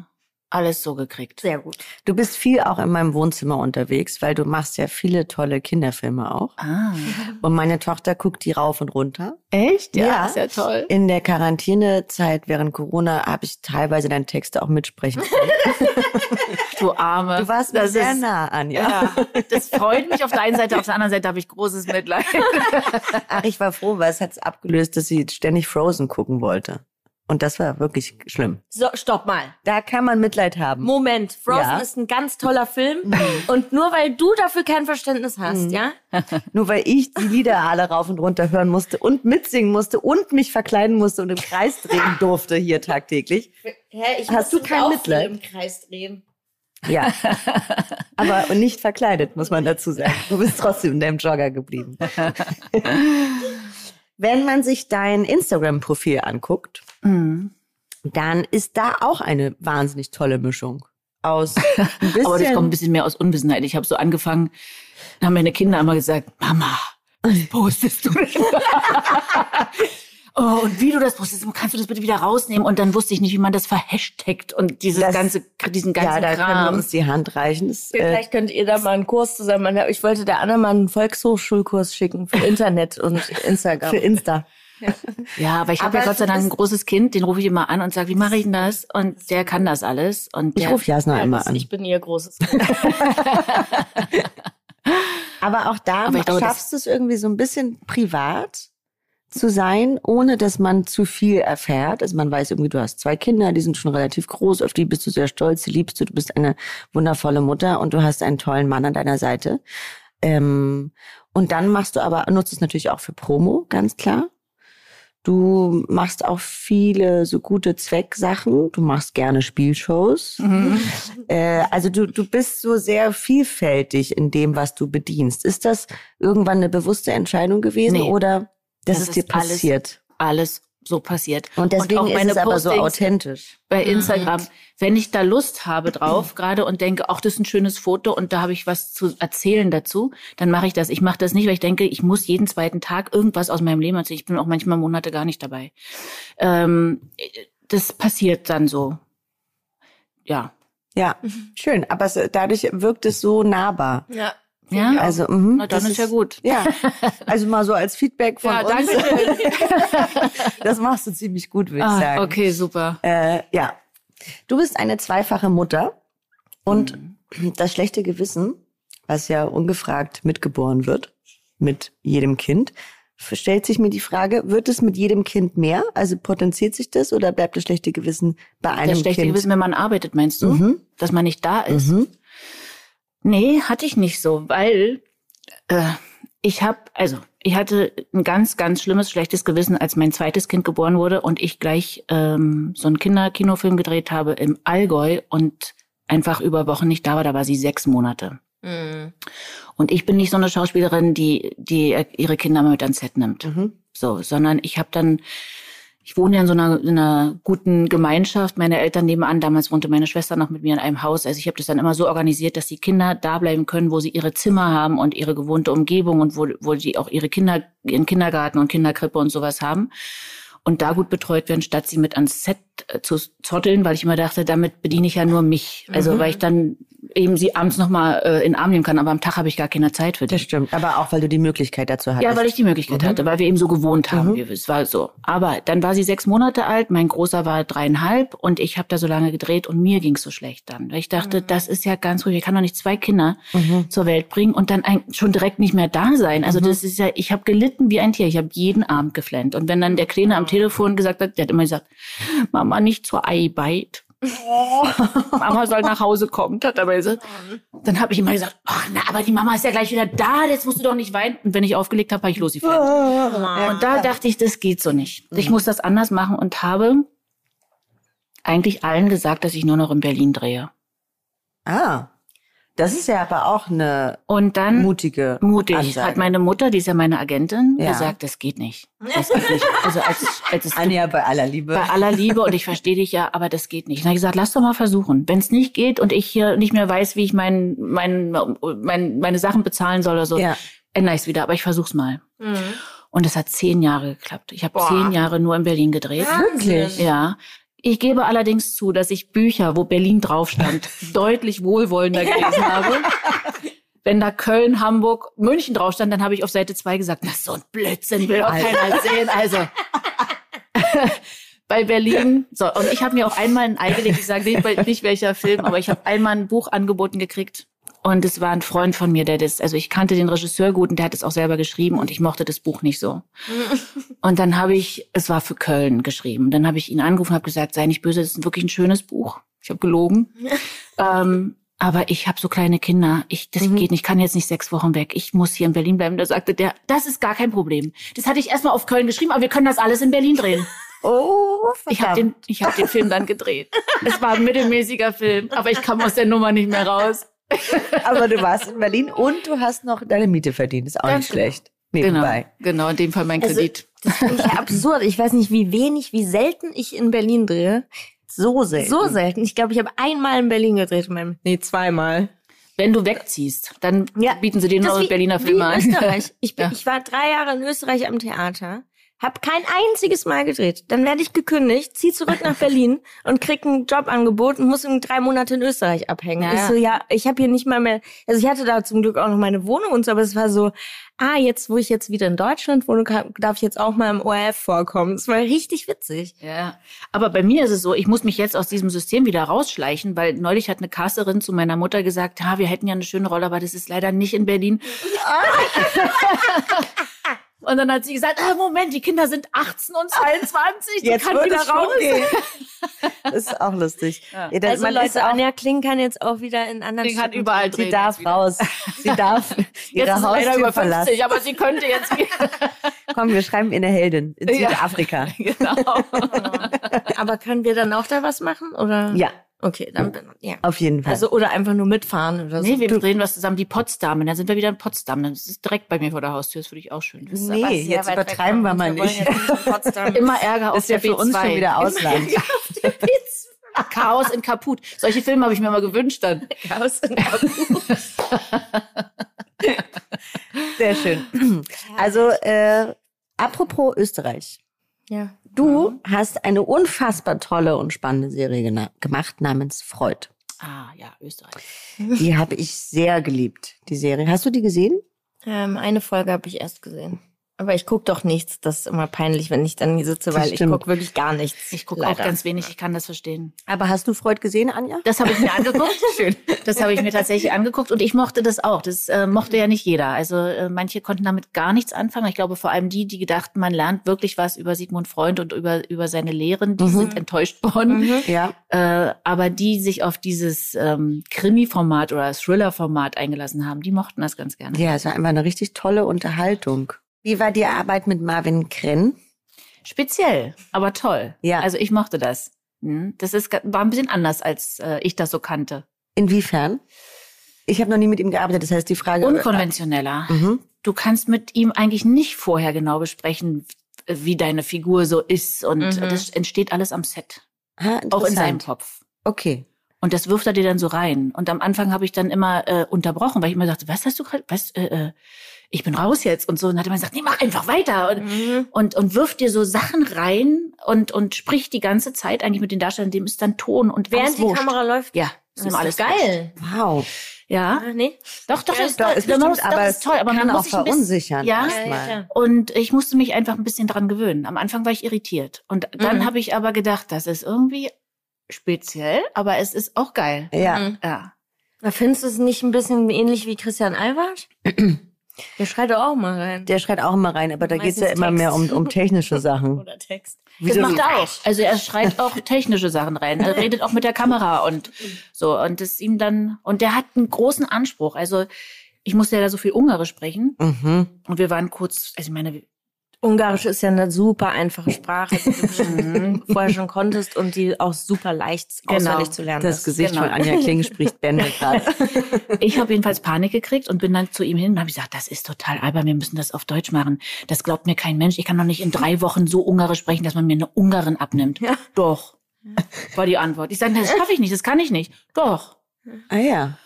alles so gekriegt. Sehr gut. Du bist viel auch in meinem Wohnzimmer unterwegs, weil du machst ja viele tolle Kinderfilme auch. Ah. <laughs> Und meine Tochter guckt die rauf und runter. Echt? Ja, ja. ist ja toll. In der Quarantänezeit während Corona habe ich teilweise deine Texte auch mitsprechen können. <laughs> du Arme. Du warst das sehr ist, nah an, ja. ja. Das freut mich auf der einen Seite, auf der anderen Seite habe ich großes Mitleid. Ach, ich war froh, weil es hat abgelöst, dass sie ständig Frozen gucken wollte. Und das war wirklich schlimm. So, stopp mal. Da kann man Mitleid haben. Moment, Frozen ja. ist ein ganz toller Film. Mhm. Und nur weil du dafür kein Verständnis hast, mhm. ja? <laughs> nur weil ich die Lieder alle rauf und runter hören musste und mitsingen musste und mich verkleiden musste und im Kreis drehen durfte hier tagtäglich. Hä, ich hast du kein Mitleid? im Kreis drehen. Ja. Aber nicht verkleidet, muss man dazu sagen. Du bist trotzdem in deinem Jogger geblieben. <laughs> Wenn man sich dein Instagram-Profil anguckt, mhm. dann ist da auch eine wahnsinnig tolle Mischung aus. <laughs> Aber das kommt ein bisschen mehr aus Unwissenheit. Ich habe so angefangen, dann haben meine Kinder immer gesagt, Mama, was postest du denn? <laughs> oh, und wie du das postest, kannst du das bitte wieder rausnehmen? Und dann wusste ich nicht, wie man das verhashtagt und dieses das, ganze, diesen ganzen Ja, da Kram. können wir uns die Hand reichen. Das, äh, Vielleicht könnt ihr da mal einen Kurs zusammen machen. Ich wollte der Anna mal einen Volkshochschulkurs schicken für <laughs> Internet und Instagram. für Insta. Ja, aber ich habe ja Gott sei Dank ein großes Kind, den rufe ich immer an und sage, wie mache ich denn das? Und der kann das alles. Und ich rufe Jasna ja, immer an. Ich bin ihr großes <laughs> Kind. aber auch da aber glaube, schaffst du es irgendwie so ein bisschen privat zu sein, ohne dass man zu viel erfährt. Also man weiß irgendwie, du hast zwei Kinder, die sind schon relativ groß, auf die bist du sehr stolz, die liebst du, du bist eine wundervolle Mutter und du hast einen tollen Mann an deiner Seite. Ähm, und dann machst du aber, nutzt es natürlich auch für Promo, ganz klar. Du machst auch viele so gute Zwecksachen. Du machst gerne Spielshows. Mhm. <laughs> Äh, also du, du bist so sehr vielfältig in dem, was du bedienst. Ist das irgendwann eine bewusste Entscheidung gewesen nee. oder das, das ist dir passiert. alles so passiert. Und deswegen auch ist meine es aber so authentisch. bei Instagram, wenn ich da Lust habe drauf gerade und denke, ach, das ist ein schönes Foto und da habe ich was zu erzählen dazu, dann mache ich das. Ich mache das nicht, weil ich denke, ich muss jeden zweiten Tag irgendwas aus meinem Leben erzählen. Ich bin auch manchmal Monate gar nicht dabei. Ähm, das passiert dann so. Ja. Ja, schön. Aber es, dadurch wirkt es so nahbar. Ja. Ja, Also, mhm, na, dann das ist ja gut. Ja, also mal so als Feedback von Ja, uns. <laughs> Das machst du ziemlich gut, würde ich Ah, sagen. okay, super. Äh, ja. Du bist eine zweifache Mutter und Mhm. das schlechte Gewissen, was ja ungefragt mitgeboren wird, mit jedem Kind, stellt sich mir die Frage, wird es mit jedem Kind mehr? Also potenziert sich das oder bleibt das schlechte Gewissen bei einem Das schlechte Kind? Gewissen, wenn man arbeitet, meinst du? Mhm. Dass man nicht da ist? Mhm. Nee, hatte ich nicht so, weil äh, ich habe, also ich hatte ein ganz, ganz schlimmes, schlechtes Gewissen, als mein zweites Kind geboren wurde und ich gleich ähm, so einen Kinderkinofilm gedreht habe im Allgäu und einfach über Wochen nicht da war. Da war sie sechs Monate. Mhm. Und ich bin nicht so eine Schauspielerin, die, die ihre Kinder mal mit ans Set nimmt. Mhm. So, sondern ich habe dann, ich wohne ja in so einer, in einer guten Gemeinschaft. Meine Eltern nebenan, damals wohnte meine Schwester noch mit mir in einem Haus. Also ich habe das dann immer so organisiert, dass die Kinder da bleiben können, wo sie ihre Zimmer haben und ihre gewohnte Umgebung und wo, wo sie auch ihre Kinder, ihren Kindergarten und Kinderkrippe und sowas haben. Und da gut betreut werden, statt sie mit ans Set äh, zu zotteln, weil ich immer dachte, damit bediene ich ja nur mich. Also weil ich dann eben sie abends nochmal äh, in den Arm nehmen kann, aber am Tag habe ich gar keine Zeit für die. Das stimmt, aber auch weil du die Möglichkeit dazu hattest. Ja, weil ich die Möglichkeit hatte, weil wir eben so gewohnt haben. Mhm. Es war so. Aber dann war sie sechs Monate alt, mein Großer war dreieinhalb und ich habe da so lange gedreht und mir ging's so schlecht dann. Weil ich dachte, das ist ja ganz ruhig. Ich kann doch nicht zwei Kinder Mhm. zur Welt bringen und dann ein, schon direkt nicht mehr da sein. Also das ist ja, ich habe gelitten wie ein Tier. Ich habe jeden Abend geflennt. Und wenn dann der Kleine am Telefon gesagt hat, der hat immer gesagt, Mama, nicht zur Eibeit. Mama soll nach Hause kommen, hat er aber gesagt. Dann habe ich immer gesagt, oh, na, aber die Mama ist ja gleich wieder da, jetzt musst du doch nicht weinen. Und wenn ich aufgelegt habe, habe ich losgeflennt. Und da dachte ich, das geht so nicht. Ich muss das anders machen und habe eigentlich allen gesagt, dass ich nur noch in Berlin drehe. Ah, das ist ja aber auch eine Und dann mutige mutig Ansage. hat meine Mutter, die ist ja meine Agentin, Ja. gesagt, das geht nicht. Das geht nicht. Also als, als es Anja bei aller Liebe. bei aller Liebe und ich verstehe dich ja, aber das geht nicht. Und dann habe ich gesagt, lass doch mal versuchen. Wenn es nicht geht und ich hier nicht mehr weiß, wie ich mein, mein, mein, meine Sachen bezahlen soll oder so, Ja. ändere ich es wieder. Aber ich versuch's mal. Mhm. Und es hat zehn Jahre geklappt. Ich habe zehn Jahre nur in Berlin gedreht. Wirklich? Ja. Ich gebe allerdings zu, dass ich Bücher, wo Berlin drauf stand, <laughs> deutlich wohlwollender gelesen habe. Wenn da Köln, Hamburg, München drauf stand, dann habe ich auf Seite zwei gesagt, na so ein Blödsinn will doch keiner sehen. Also bei Berlin. So, und ich habe mir auch einmal ein Ei gelegt, ich sage nicht, nicht welcher Film, aber ich habe einmal ein Buch angeboten gekriegt. Und es war ein Freund von mir, der das, also ich kannte den Regisseur gut und der hat es auch selber geschrieben und ich mochte das Buch nicht so. <laughs> Und dann habe ich, es war für Köln geschrieben. Dann habe ich ihn angerufen und habe gesagt, sei nicht böse, das ist wirklich ein schönes Buch. Ich habe gelogen. <laughs> ähm, aber ich habe so kleine Kinder. Ich, das geht nicht. Ich kann jetzt nicht sechs Wochen weg. Ich muss hier in Berlin bleiben. Da sagte der, das ist gar kein Problem. Das hatte ich erstmal auf Köln geschrieben, aber wir können das alles in Berlin drehen. <laughs> Oh, Ich habe den, ich hab den Film dann gedreht. Es war ein mittelmäßiger Film, aber ich kam aus der Nummer nicht mehr raus. Aber du warst in Berlin und du hast noch deine Miete verdient. Ist auch Ganz nicht schlecht. Nebenbei. Genau, genau, in dem Fall mein Also, Kredit. Das finde ich ja absurd. Ich weiß nicht, wie wenig, wie selten ich in Berlin drehe. So selten. So selten. Ich glaube, ich habe einmal in Berlin gedreht. in meinem- Nee, zweimal. Wenn du wegziehst, dann Ja, bieten sie dir nur wie- Berliner Filme in an. Österreich. <laughs> Ich, bin, Ja. ich war drei Jahre in Österreich am Theater, hab kein einziges Mal gedreht. Dann werde ich gekündigt, zieh zurück nach Berlin <laughs> und krieg ein Jobangebot und muss in drei Monate in Österreich abhängen. Ja, ich so, ja, ich habe hier nicht mal mehr, also ich hatte da zum Glück auch noch meine Wohnung und so, aber es war so, ah, jetzt, wo ich jetzt wieder in Deutschland wohne, darf ich jetzt auch mal im ORF vorkommen. Es war richtig witzig. Ja, aber bei mir ist es so, ich muss mich jetzt aus diesem System wieder rausschleichen, weil neulich hat eine Casterin zu meiner Mutter gesagt, ha, wir hätten ja eine schöne Rolle, aber das ist leider nicht in Berlin. <laughs> <laughs> Und dann hat sie gesagt, ah, Moment, die Kinder sind 18 und 22, die Jetzt kann wieder es schon raus. gehen. <laughs> Das ist auch lustig. Ja. Ja, das- Also Leute, auch, Anja Kling kann jetzt auch wieder in anderen kann Städten überall sie drehen. darf jetzt wieder. raus. Sie <laughs> darf Jetzt ihre sie leider Haustür über verlassen. 50, aber sie könnte jetzt wieder. <laughs> Komm, wir schreiben ihr eine Heldin in Ja. Südafrika. genau. Aber können wir dann auch da was machen? Oder? Ja, Okay, dann bin ja. Auf jeden Fall. Also oder einfach nur mitfahren oder so. Nee, wir drehen was zusammen, die Potsdamen. Dann sind wir wieder in Potsdam. Das ist direkt bei mir vor der Haustür. Das würde ich auch schön. Ist Nee, aber sehr jetzt übertreiben wir uns. mal nicht. nicht. <laughs> Immer Ärger auf ist ja der für uns B2. schon wieder Ausland. <laughs> Chaos in Kaput. Solche Filme habe ich mir mal gewünscht dann. <laughs> Chaos in Kabul. Sehr schön. Also, äh, apropos Österreich. Ja. Du hast eine unfassbar tolle und spannende Serie gena- gemacht namens Freud. Ah, ja, Österreich. Die habe ich sehr geliebt, die Serie. Hast du die gesehen? Ähm, eine Folge habe ich erst gesehen. Aber ich guck doch nichts. Das ist immer peinlich, wenn ich dann hier sitze, weil ich stimmt. guck wirklich gar nichts. Ich gucke auch ganz wenig, ich kann das verstehen. Aber hast du Freud gesehen, Anja? Das habe ich mir angeguckt. <laughs> Schön. Das habe ich mir tatsächlich angeguckt und ich mochte das auch. Das äh, mochte ja nicht jeder. Also äh, manche konnten damit gar nichts anfangen. Ich glaube vor allem die, die gedachten, man lernt wirklich was über Sigmund Freud und über über seine Lehren, die sind enttäuscht worden. Ja. Äh, aber die sich auf dieses ähm, Krimi-Format oder Thriller-Format eingelassen haben, die mochten das ganz gerne. Ja, es war einfach eine richtig tolle Unterhaltung. Wie war die Arbeit mit Marvin Krenn? Speziell, aber toll. Ja. Also ich mochte das. Hm, Das ist, war ein bisschen anders, als äh, ich das so kannte. Inwiefern? Ich habe noch nie mit ihm gearbeitet, das heißt die Frage. Unkonventioneller. Mhm. Du kannst mit ihm eigentlich nicht vorher genau besprechen, wie deine Figur so ist. Und Mhm. das entsteht alles am Set. Ah, Auch in seinem. Kopf. Okay. Und das wirft er dir dann so rein. Und am Anfang habe ich dann immer äh, unterbrochen, weil ich immer dachte, was hast du gerade, was, äh, äh, ich bin raus jetzt und so. Und dann hat er immer gesagt, nee, mach einfach weiter. Und, Mhm. und, und wirft dir so Sachen rein und, und spricht die ganze Zeit eigentlich mit den Darstellern, dem ist dann Ton und Während die wurscht. Kamera läuft. Ja, Das ist ist alles geil. Wow. Ja, Ah, nee. doch, doch, Ja, das, Doch, ist bestimmt, muss, doch, aber ist toll. Aber kann man auch muss sich ein bisschen- verunsichern. Ja, erstmal. klar. Und ich musste mich einfach ein bisschen dran gewöhnen. Am Anfang war ich irritiert. Und dann Mhm. habe ich aber gedacht, das ist irgendwie speziell, aber es ist auch geil. Ja. Mhm. Ja. Findest du es nicht ein bisschen ähnlich wie Christian Albert? <clears throat> Der schreit doch auch mal rein. Der schreit auch immer rein, aber da geht's ja Meistens immer mehr um, Text. um technische <laughs> Sachen. Oder Text. Das Wieso- macht er auch. Also er schreit auch <laughs> technische Sachen rein. Er redet auch mit der Kamera und so. Und das ihm dann, und der hat einen großen Anspruch. Also ich musste ja da so viel Ungarisch sprechen. Mhm. Und wir waren kurz, also ich meine, Ungarisch ist ja eine super einfache Sprache, die du bestimmt <laughs> vorher schon konntest und die auch super leicht auswendig zu lernen Das ist. Gesicht Genau. von Anja Kling spricht <laughs> Bände gerade. Ich habe jedenfalls Panik gekriegt und bin dann zu ihm hin und habe gesagt, das ist total albern, wir müssen das auf Deutsch machen. Das glaubt mir kein Mensch. Ich kann doch nicht in drei Wochen so Ungarisch sprechen, dass man mir eine Ungarin abnimmt. Ja. Doch, war die Antwort. Ich sage, das schaffe ich nicht, das kann ich nicht. Doch. Ah ja.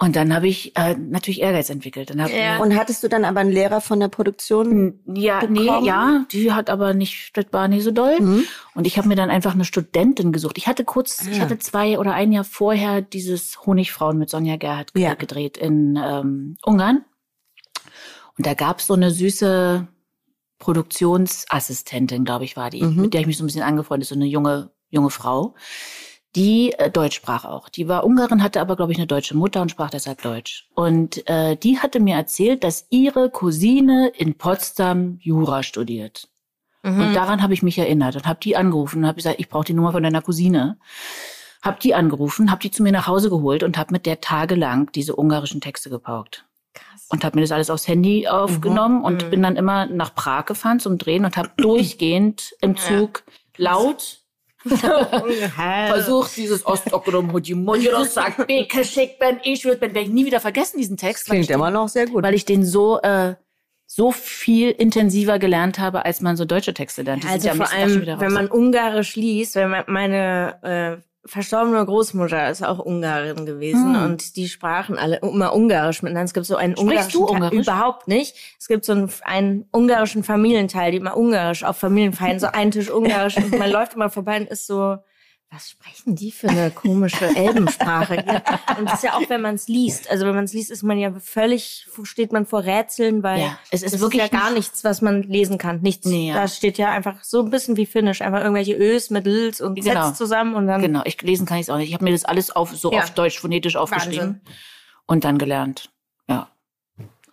Und dann habe ich äh, natürlich Ehrgeiz entwickelt. Dann hab, Ja. Und hattest du dann aber einen Lehrer von der Produktion? Ja, nee, bekommen? ja, die hat aber nicht, das war nicht so doll. Mhm. Und ich habe mir dann einfach eine Studentin gesucht. Ich hatte kurz, ich Ah. hatte zwei oder ein Jahr vorher dieses Honigfrauen mit Sonja Gerhardt Ja. gedreht in ähm, Ungarn. Und da gab's so eine süße Produktionsassistentin, glaube ich, war die, Mhm. mit der ich mich so ein bisschen angefreundet, so eine junge, junge Frau, die äh, Deutsch sprach auch. Die war Ungarin, hatte aber, glaube ich, eine deutsche Mutter und sprach deshalb Deutsch. Und äh, die hatte mir erzählt, dass ihre Cousine in Potsdam Jura studiert. Mhm. Und daran habe ich mich erinnert und habe die angerufen und habe gesagt, ich brauche die Nummer von deiner Cousine. Hab die angerufen, hab die zu mir nach Hause geholt und habe mit der tagelang diese ungarischen Texte gepaukt. Krass. Und habe mir das alles aufs Handy aufgenommen und Mhm. bin dann immer nach Prag gefahren zum Drehen und habe <clears throat> durchgehend im Zug laut versucht, dieses Ostokrom Hujimojiro sagt, <laughs> Beke schick ben ich wird ben werde ich nie wieder vergessen, diesen Text, ich, Klingt immer noch sehr gut. weil ich den so äh, so viel intensiver gelernt habe, als man so deutsche Texte lernt. Die Also ja vor allem, wenn man Ungarisch liest, wenn man, meine äh, verstorbene Großmutter ist auch Ungarin gewesen Hm. und die sprachen alle immer Ungarisch miteinander. Es gibt so einen Sprichst du ungarischen Teil- Ungarisch? überhaupt nicht. Es gibt so einen, einen ungarischen Familienteil, die immer Ungarisch auf Familienfeiern, so ein Tisch Ungarisch und man <laughs> läuft immer vorbei und ist so, was sprechen die für eine komische Elbensprache? und das ist ja auch, wenn man es liest. Also wenn man es liest, ist man ja völlig, steht man vor Rätseln, weil Ja, es ist wirklich ist ja gar nicht- nichts, was man lesen kann. Nichts. Nee, ja. Da steht ja einfach so ein bisschen wie Finnisch, einfach irgendwelche Ös mit Ls und Genau. Zs zusammen und dann Genau, ich lesen kann ich es auch nicht. Ich habe mir das alles auf so Ja. auf Deutsch phonetisch aufgeschrieben Wahnsinn. und dann gelernt. Ja.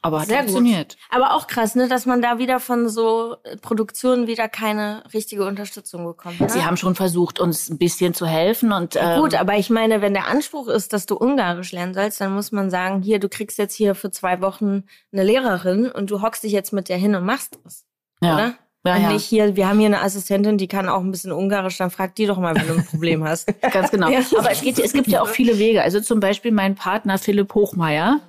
Aber hat Sehr gut. funktioniert. Aber auch krass, ne, dass man da wieder von so äh, Produktionen wieder keine richtige Unterstützung bekommt. Ne? Sie haben schon versucht, uns ein bisschen zu helfen und ähm, Gut, aber ich meine, wenn der Anspruch ist, dass du Ungarisch lernen sollst, dann muss man sagen, hier, du kriegst jetzt hier für zwei Wochen eine Lehrerin und du hockst dich jetzt mit der hin und machst das, ja. oder? Ja, Und ja. nicht hier, wir haben hier eine Assistentin, die kann auch ein bisschen Ungarisch, dann frag die doch mal, wenn du ein Problem <laughs> hast. Ganz genau. Ja. Aber es, geht, es gibt ja auch viele Wege. Also zum Beispiel mein Partner Philipp Hochmeier,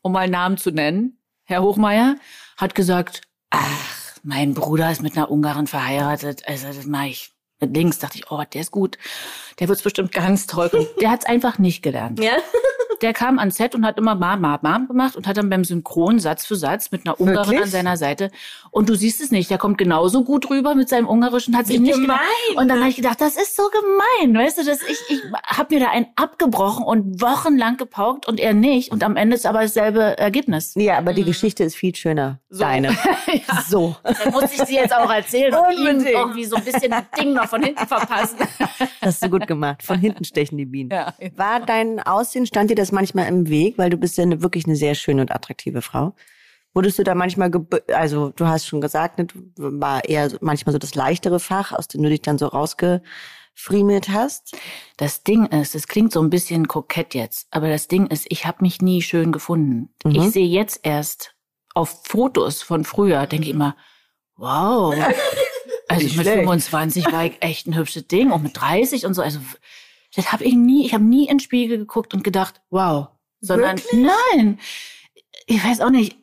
um mal einen Namen zu nennen, Herr Hochmeier, hat gesagt, ach, mein Bruder ist mit einer Ungarin verheiratet. Also das mache ich mit links. Dachte ich, oh, der ist gut. Der wird's bestimmt ganz toll. Und <laughs> der hat's einfach nicht gelernt. Ja? Der kam ans Set und hat immer Mom, Mom, Mom gemacht und hat dann beim Synchron Satz für Satz mit einer Ungarin Wirklich? an seiner Seite. Und du siehst es nicht. Der kommt genauso gut rüber mit seinem Ungarischen, hat ihm nicht gemein. gelernt. Und dann habe ich gedacht, das ist so gemein, weißt du, dass ich ich habe mir da einen abgebrochen und wochenlang gepaukt und er nicht und am Ende ist aber dasselbe Ergebnis. Ja, aber die Geschichte ist viel schöner. Deine. <laughs> So. Dann muss ich sie jetzt auch erzählen und ihm irgendwie so ein bisschen das Ding noch von hinten verpassen. Hast du gut gemacht. Von hinten stechen die Bienen. Ja. War dein Aussehen, stand dir das manchmal im Weg, weil du bist ja eine, wirklich eine sehr schöne und attraktive Frau? Wurdest du da manchmal, also du hast schon gesagt, ne, war eher so- manchmal so das leichtere Fach, aus dem du dich dann so rausgefriemelt hast? Das Ding ist, es klingt so ein bisschen kokett jetzt, aber das Ding ist, ich habe mich nie schön gefunden. Mhm. Ich sehe jetzt erst auf Fotos von früher, denke ich immer, wow. <laughs> Also Nicht mit schlecht. 25 war ich echt ein hübsches Ding und mit 30 und so. Also das habe ich nie, ich habe nie in den Spiegel geguckt und gedacht, wow. Sondern nein, ich weiß auch nicht.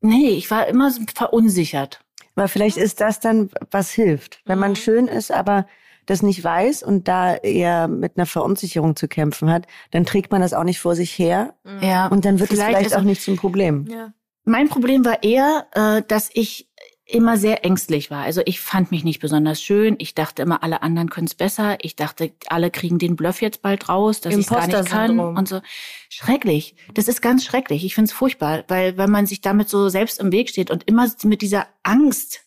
Nee, ich war immer so verunsichert. Aber vielleicht ist das dann, was hilft. Wenn man schön ist, aber das nicht weiß und da eher mit einer Verunsicherung zu kämpfen hat, dann trägt man das auch nicht vor sich her Ja, und dann wird es vielleicht auch nicht zum Problem. Ja. Mein Problem war eher, äh, dass ich immer sehr ängstlich war. Also ich fand mich nicht besonders schön. Ich dachte immer, alle anderen können es besser. Ich dachte, alle kriegen den Bluff jetzt bald raus, dass ich es gar nicht kann und so. Schrecklich. Das ist ganz schrecklich. Ich finde es furchtbar, weil wenn man sich damit so selbst im Weg steht und immer mit dieser Angst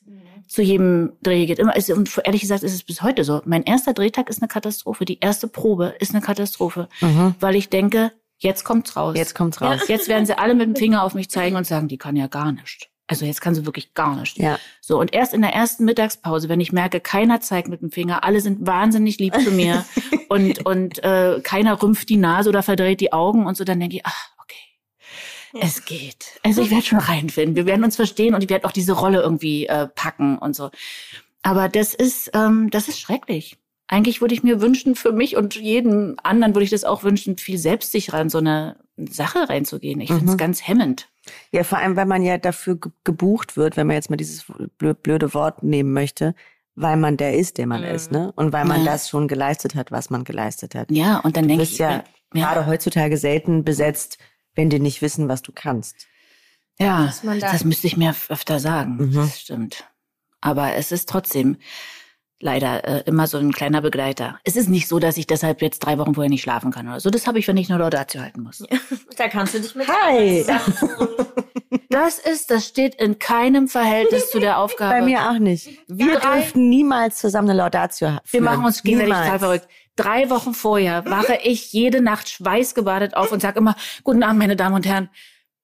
zu jedem Dreh geht. Immer ist, und ehrlich gesagt ist es bis heute so. Mein erster Drehtag ist eine Katastrophe. Die erste Probe ist eine Katastrophe, Mhm. weil ich denke, jetzt kommt's raus. Jetzt kommt's raus. Jetzt werden sie alle mit dem Finger auf mich zeigen und sagen, die kann ja gar nicht. Also jetzt kann sie wirklich gar nicht. Ja. So, und erst in der ersten Mittagspause, wenn ich merke, keiner zeigt mit dem Finger, alle sind wahnsinnig lieb zu mir <laughs> und, und äh, keiner rümpft die Nase oder verdreht die Augen und so, dann denke ich, ach, okay. Es geht. Also ich werde schon reinfinden. Wir werden uns verstehen und ich werde auch diese Rolle irgendwie äh, packen und so. Aber das ist, ähm, das ist schrecklich. Eigentlich würde ich mir wünschen, für mich und jeden anderen würde ich das auch wünschen, viel selbstsicherer in so eine Sache reinzugehen. Ich finde es Mhm. ganz hemmend. Ja, vor allem, weil man ja dafür ge- gebucht wird, wenn man jetzt mal dieses blö- blöde Wort nehmen möchte, weil man der ist, der man Mhm. ist, ne? Und weil man Ja. das schon geleistet hat, was man geleistet hat. Ja, und dann Du denke bist ich, ja, ja, gerade heutzutage selten besetzt, wenn die nicht wissen, was du kannst. ja da- das müsste ich mir öfter sagen. Mhm. Das stimmt. Aber es ist trotzdem leider äh, immer so ein kleiner Begleiter. Es ist nicht so, dass ich deshalb jetzt drei Wochen vorher nicht schlafen kann oder so. Das habe ich, wenn ich eine Laudatio halten muss. <laughs> Da kannst du dich mit Hi! Das ist, das steht in keinem Verhältnis zu der Aufgabe. Bei mir auch nicht. Wir dürften niemals zusammen eine Laudatio haben. Wir machen uns gegenseitig total verrückt. Drei Wochen vorher wache ich jede Nacht schweißgebadet auf und sage immer, guten Abend, meine Damen und Herren.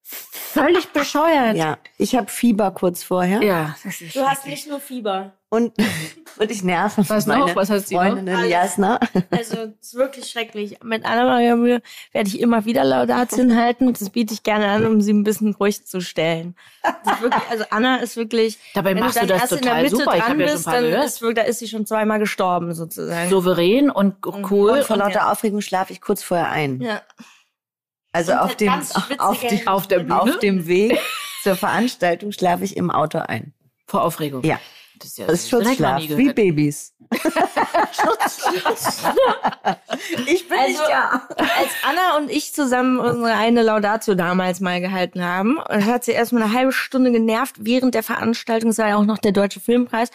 Völlig bescheuert. Ja, ich habe Fieber kurz vorher Ja, das ist Du hast schrecklich. nicht nur Fieber. Und, <laughs> und ich nerve Was meine noch? Was hast du noch? Freundin Alles. Jasna. <laughs> Also, es ist wirklich schrecklich. Mit Anna-Maria Mühe werde ich immer wieder Laudatien halten. Das biete ich gerne an, um sie ein bisschen ruhig zu stellen. Wirklich, also Anna ist wirklich. Dabei machst du das total der Mitte super. Ich dran hab ja schon bist, ein paar ist, da ist sie schon zweimal gestorben, sozusagen. Souverän und cool. Und vor und lauter Aufregung schlafe ich kurz vorher ein. Ja. Also Und auf dem, auf, die, auf der Bühne auf dem Weg <laughs> zur Veranstaltung schlafe ich im Auto ein. vor Aufregung. Ja, Das ist ja das ist Schutzschlaf, nie wie. Babys. <laughs> ich bin Also, als Anna und ich zusammen unsere eine Laudatio damals mal gehalten haben, hat sie erstmal eine halbe Stunde genervt während der Veranstaltung, es war ja auch noch der Deutsche Filmpreis.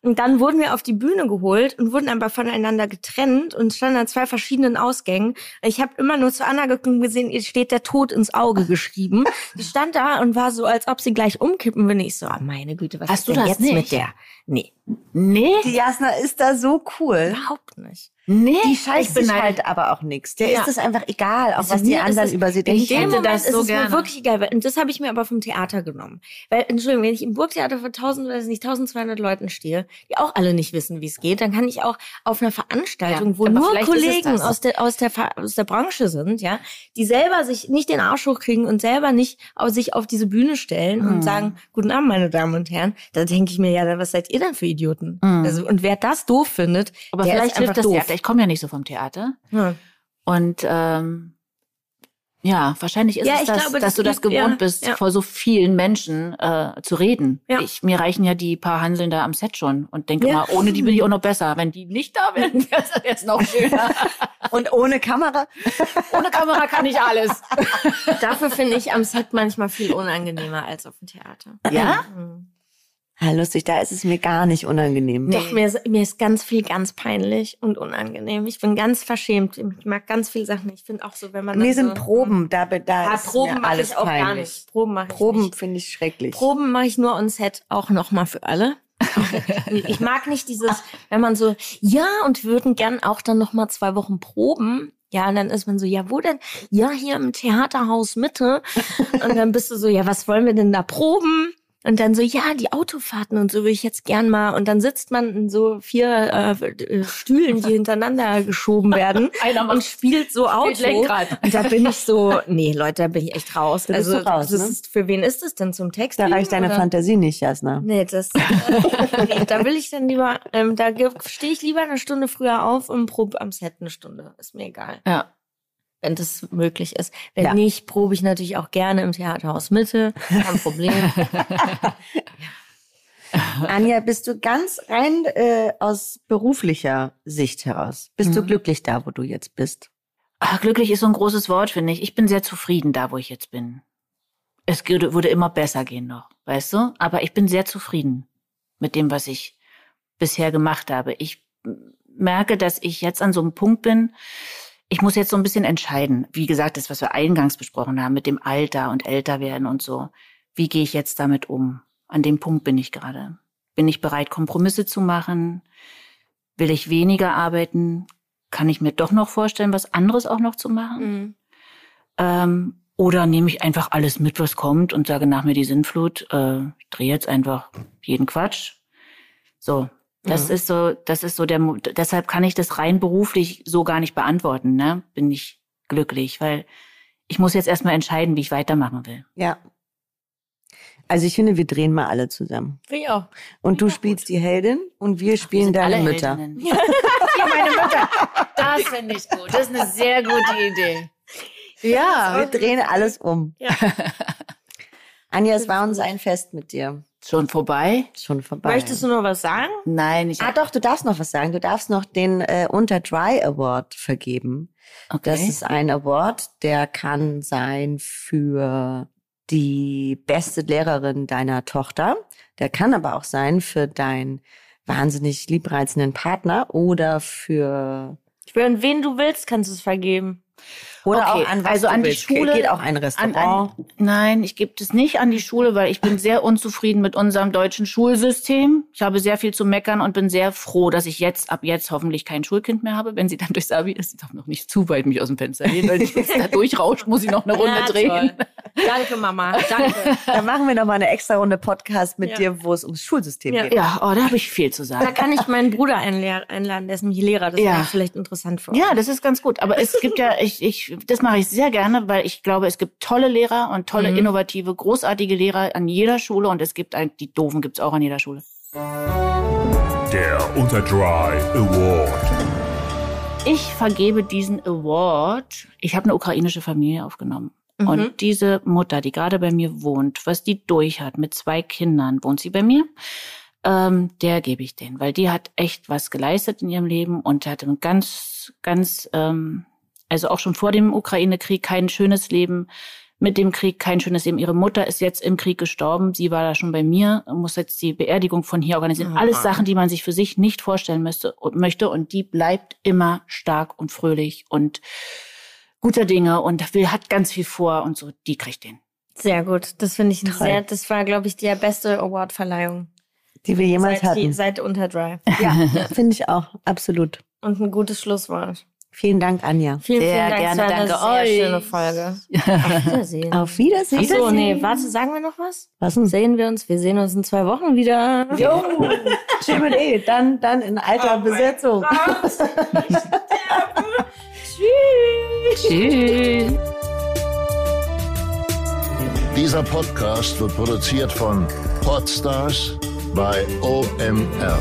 Und dann wurden wir auf die Bühne geholt und wurden aber voneinander getrennt und standen an zwei verschiedenen Ausgängen. Ich habe immer nur zu Anna geguckt und gesehen, ihr steht der Tod ins Auge geschrieben. Die stand da und war so, als ob sie gleich umkippen will. Ich so, ah, meine Güte, was Hast ist du denn das jetzt nicht? mit der? Nee, Nee. Die Jasna ist da so cool. überhaupt nicht. Nee, die scheißt sich halt, aber auch nichts. Der ja. ist es einfach egal, auch also was die anderen über sie denken. Ich hätte das so ist gerne. mir wirklich egal. Und das habe ich mir aber vom Theater genommen. Weil, Entschuldigung, wenn ich im Burgtheater vor 1000, weiß nicht, 1200 Leuten stehe, die auch alle nicht wissen, wie es geht, dann kann ich auch auf einer Veranstaltung, ja, wo nur Kollegen aus der, aus der, aus der Branche sind, ja, die selber sich nicht den Arsch hochkriegen und selber nicht auf sich auf diese Bühne stellen mhm. und sagen, guten Abend, meine Damen und Herren, da denke ich mir, ja, was seid ihr denn für Idioten? Mhm. Also, und wer das doof findet, aber vielleicht hilft das doof. ja ich komme ja nicht so vom Theater. Ja. Und ähm, ja, wahrscheinlich ist ja, es das, glaube, dass das du das gewohnt ja, bist, vor so vielen Menschen äh, zu reden. Ich, mir reichen ja die paar Hanseln da am Set schon und denke mal, ohne die bin ich auch noch besser. Wenn die nicht da wären, wäre es jetzt noch schöner. <laughs> und ohne Kamera? <laughs> ohne Kamera kann ich alles. <laughs> Dafür finde ich am Set manchmal viel unangenehmer als auf dem Theater. Ja? Mhm. Ja, lustig, da ist es mir gar nicht unangenehm. Nee. Doch, mir ist, mir ist ganz viel ganz peinlich und unangenehm. Ich bin ganz verschämt. Ich mag ganz viele Sachen. Ich finde auch so, wenn man. Mir sind so, Proben, da, da ja, ist Proben mache ich auch peinlich. gar nicht. Proben mache ich Proben finde ich schrecklich. Proben mache ich nur on Set auch nochmal für alle. <laughs> ich mag nicht dieses, wenn man so, ja, und würden gern auch dann nochmal zwei Wochen proben. Ja, und dann ist man so, ja, wo denn? Ja, hier im Theaterhaus Mitte. Und dann bist du so, ja, was wollen wir denn da proben? Und dann so, ja, die Autofahrten und so will ich jetzt gern mal. Und dann sitzt man in so vier äh, äh Stühlen, die <laughs> hintereinander geschoben werden <laughs> Einer und spielt so Auto. Und da bin ich so, <laughs> nee, Leute, da bin ich echt raus. Da also, raus, das ne? ist, für wen ist das denn zum Text? Da reicht deine oder? Fantasie nicht, Jasna. Nee, das, äh, nee, da will ich dann lieber, ähm, da stehe ich lieber eine Stunde früher auf und probe am Set eine Stunde. Ist mir egal. Ja wenn das möglich ist. Wenn ja. nicht, probe ich natürlich auch gerne im Theaterhaus Mitte. Kein <laughs> Problem. Anja, bist du ganz rein äh, aus beruflicher Sicht heraus? Bist mhm. du glücklich da, wo du jetzt bist? Ach, glücklich ist so ein großes Wort, finde ich. Ich bin sehr zufrieden da, wo ich jetzt bin. Es würde immer besser gehen noch, weißt du? Aber ich bin sehr zufrieden mit dem, was ich bisher gemacht habe. Ich merke, dass ich jetzt an so einem Punkt bin, ich muss jetzt so ein bisschen entscheiden. Wie gesagt, das, was wir eingangs besprochen haben mit dem Alter und Älterwerden und so. Wie gehe ich jetzt damit um? An dem Punkt bin ich gerade. Bin ich bereit, Kompromisse zu machen? Will ich weniger arbeiten? Kann ich mir doch noch vorstellen, was anderes auch noch zu machen? Mhm. Ähm, oder nehme ich einfach alles mit, was kommt und sage nach mir die Sinnflut, äh, ich drehe jetzt einfach jeden Quatsch. So, das mhm. ist so, das ist so der, deshalb kann ich das rein beruflich so gar nicht beantworten, ne? Bin ich glücklich, weil ich muss jetzt erstmal entscheiden, wie ich weitermachen will. Ja. Also ich finde, wir drehen mal alle zusammen. Wie auch. Und du spielst gut. die Heldin und wir spielen wir deine Mütter. <laughs> ja, meine Mütter. Das finde ich gut. Das ist eine sehr gute Idee. Ja, wir drehen alles um. Ja. Anja, es war uns ein Fest mit dir. Schon vorbei? Schon vorbei. Möchtest du noch was sagen? Nein, ich. Ah, doch, du darfst noch was sagen. Du darfst noch den äh, Unter Dry Award vergeben. Okay. Das ist ein Award, der kann sein für die beste Lehrerin deiner Tochter. Der kann aber auch sein für deinen wahnsinnig liebreizenden Partner oder für. Ich will, an wen du willst, kannst du es vergeben. Oder okay, auch an was also an die willst. Schule. Geht auch ein Restaurant. An, an, nein, ich gebe es nicht an die Schule, weil ich bin sehr unzufrieden mit unserem deutschen Schulsystem. Ich habe sehr viel zu meckern und bin sehr froh, dass ich jetzt ab jetzt hoffentlich kein Schulkind mehr habe. Wenn sie dann durchs Abi ist, ich darf noch nicht zu weit mich aus dem Fenster lehnen, weil ich da <laughs> durchrauscht, muss ich noch eine Runde ja, drehen. Danke, Mama. Danke. <laughs> Dann machen wir noch mal eine extra Runde Podcast mit ja. dir, wo es ums Schulsystem ja. geht. Ja, oh, da habe ich viel zu sagen. Da kann ich meinen Bruder einladen, der ist nämlich Lehrer. Das ja. vielleicht interessant für uns. Ja, das ist ganz gut. Aber es gibt ja, <laughs> ich, ich das mache ich sehr gerne, weil ich glaube, es gibt tolle Lehrer und tolle, mhm. innovative, großartige Lehrer an jeder Schule und es gibt ein, die doofen gibt's auch an jeder Schule. Der Unterdry Award. Ich vergebe diesen Award. Ich habe eine ukrainische Familie aufgenommen. Mhm. Und diese Mutter, die gerade bei mir wohnt, was die durch hat mit zwei Kindern, wohnt sie bei mir. Ähm, der gebe ich den, weil die hat echt was geleistet in ihrem Leben und hat ein ganz, ganz ähm, also auch schon vor dem Ukraine-Krieg kein schönes Leben, mit dem Krieg kein schönes Leben. Ihre Mutter ist jetzt im Krieg gestorben, sie war da schon bei mir, muss jetzt die Beerdigung von hier organisieren. Oh, Alles Sachen, die man sich für sich nicht vorstellen müsste und möchte und die bleibt immer stark und fröhlich und guter Dinge und will, hat ganz viel vor und so, die kriegt den. Sehr gut. Das finde ich sehr, das war, glaube ich, die beste Award-Verleihung. Die wir jemals seit, hatten. Die, seit Unterdrive. Ja, <laughs> finde ich auch. Absolut. Und ein gutes Schlusswort. Vielen Dank, Anja. Vielen, Sehr vielen Dank gerne, für eine danke sehr euch. schöne Folge. Auf Wiedersehen. Auf Wiedersehen. Ach so, nee, warte, sagen wir noch was? Was denn? Sehen wir uns? Wir sehen uns in zwei Wochen wieder. Jo, schön eh. Dann, dann in alter Besetzung. Tschüss. Dieser Podcast wird produziert von Podstars bei OMR.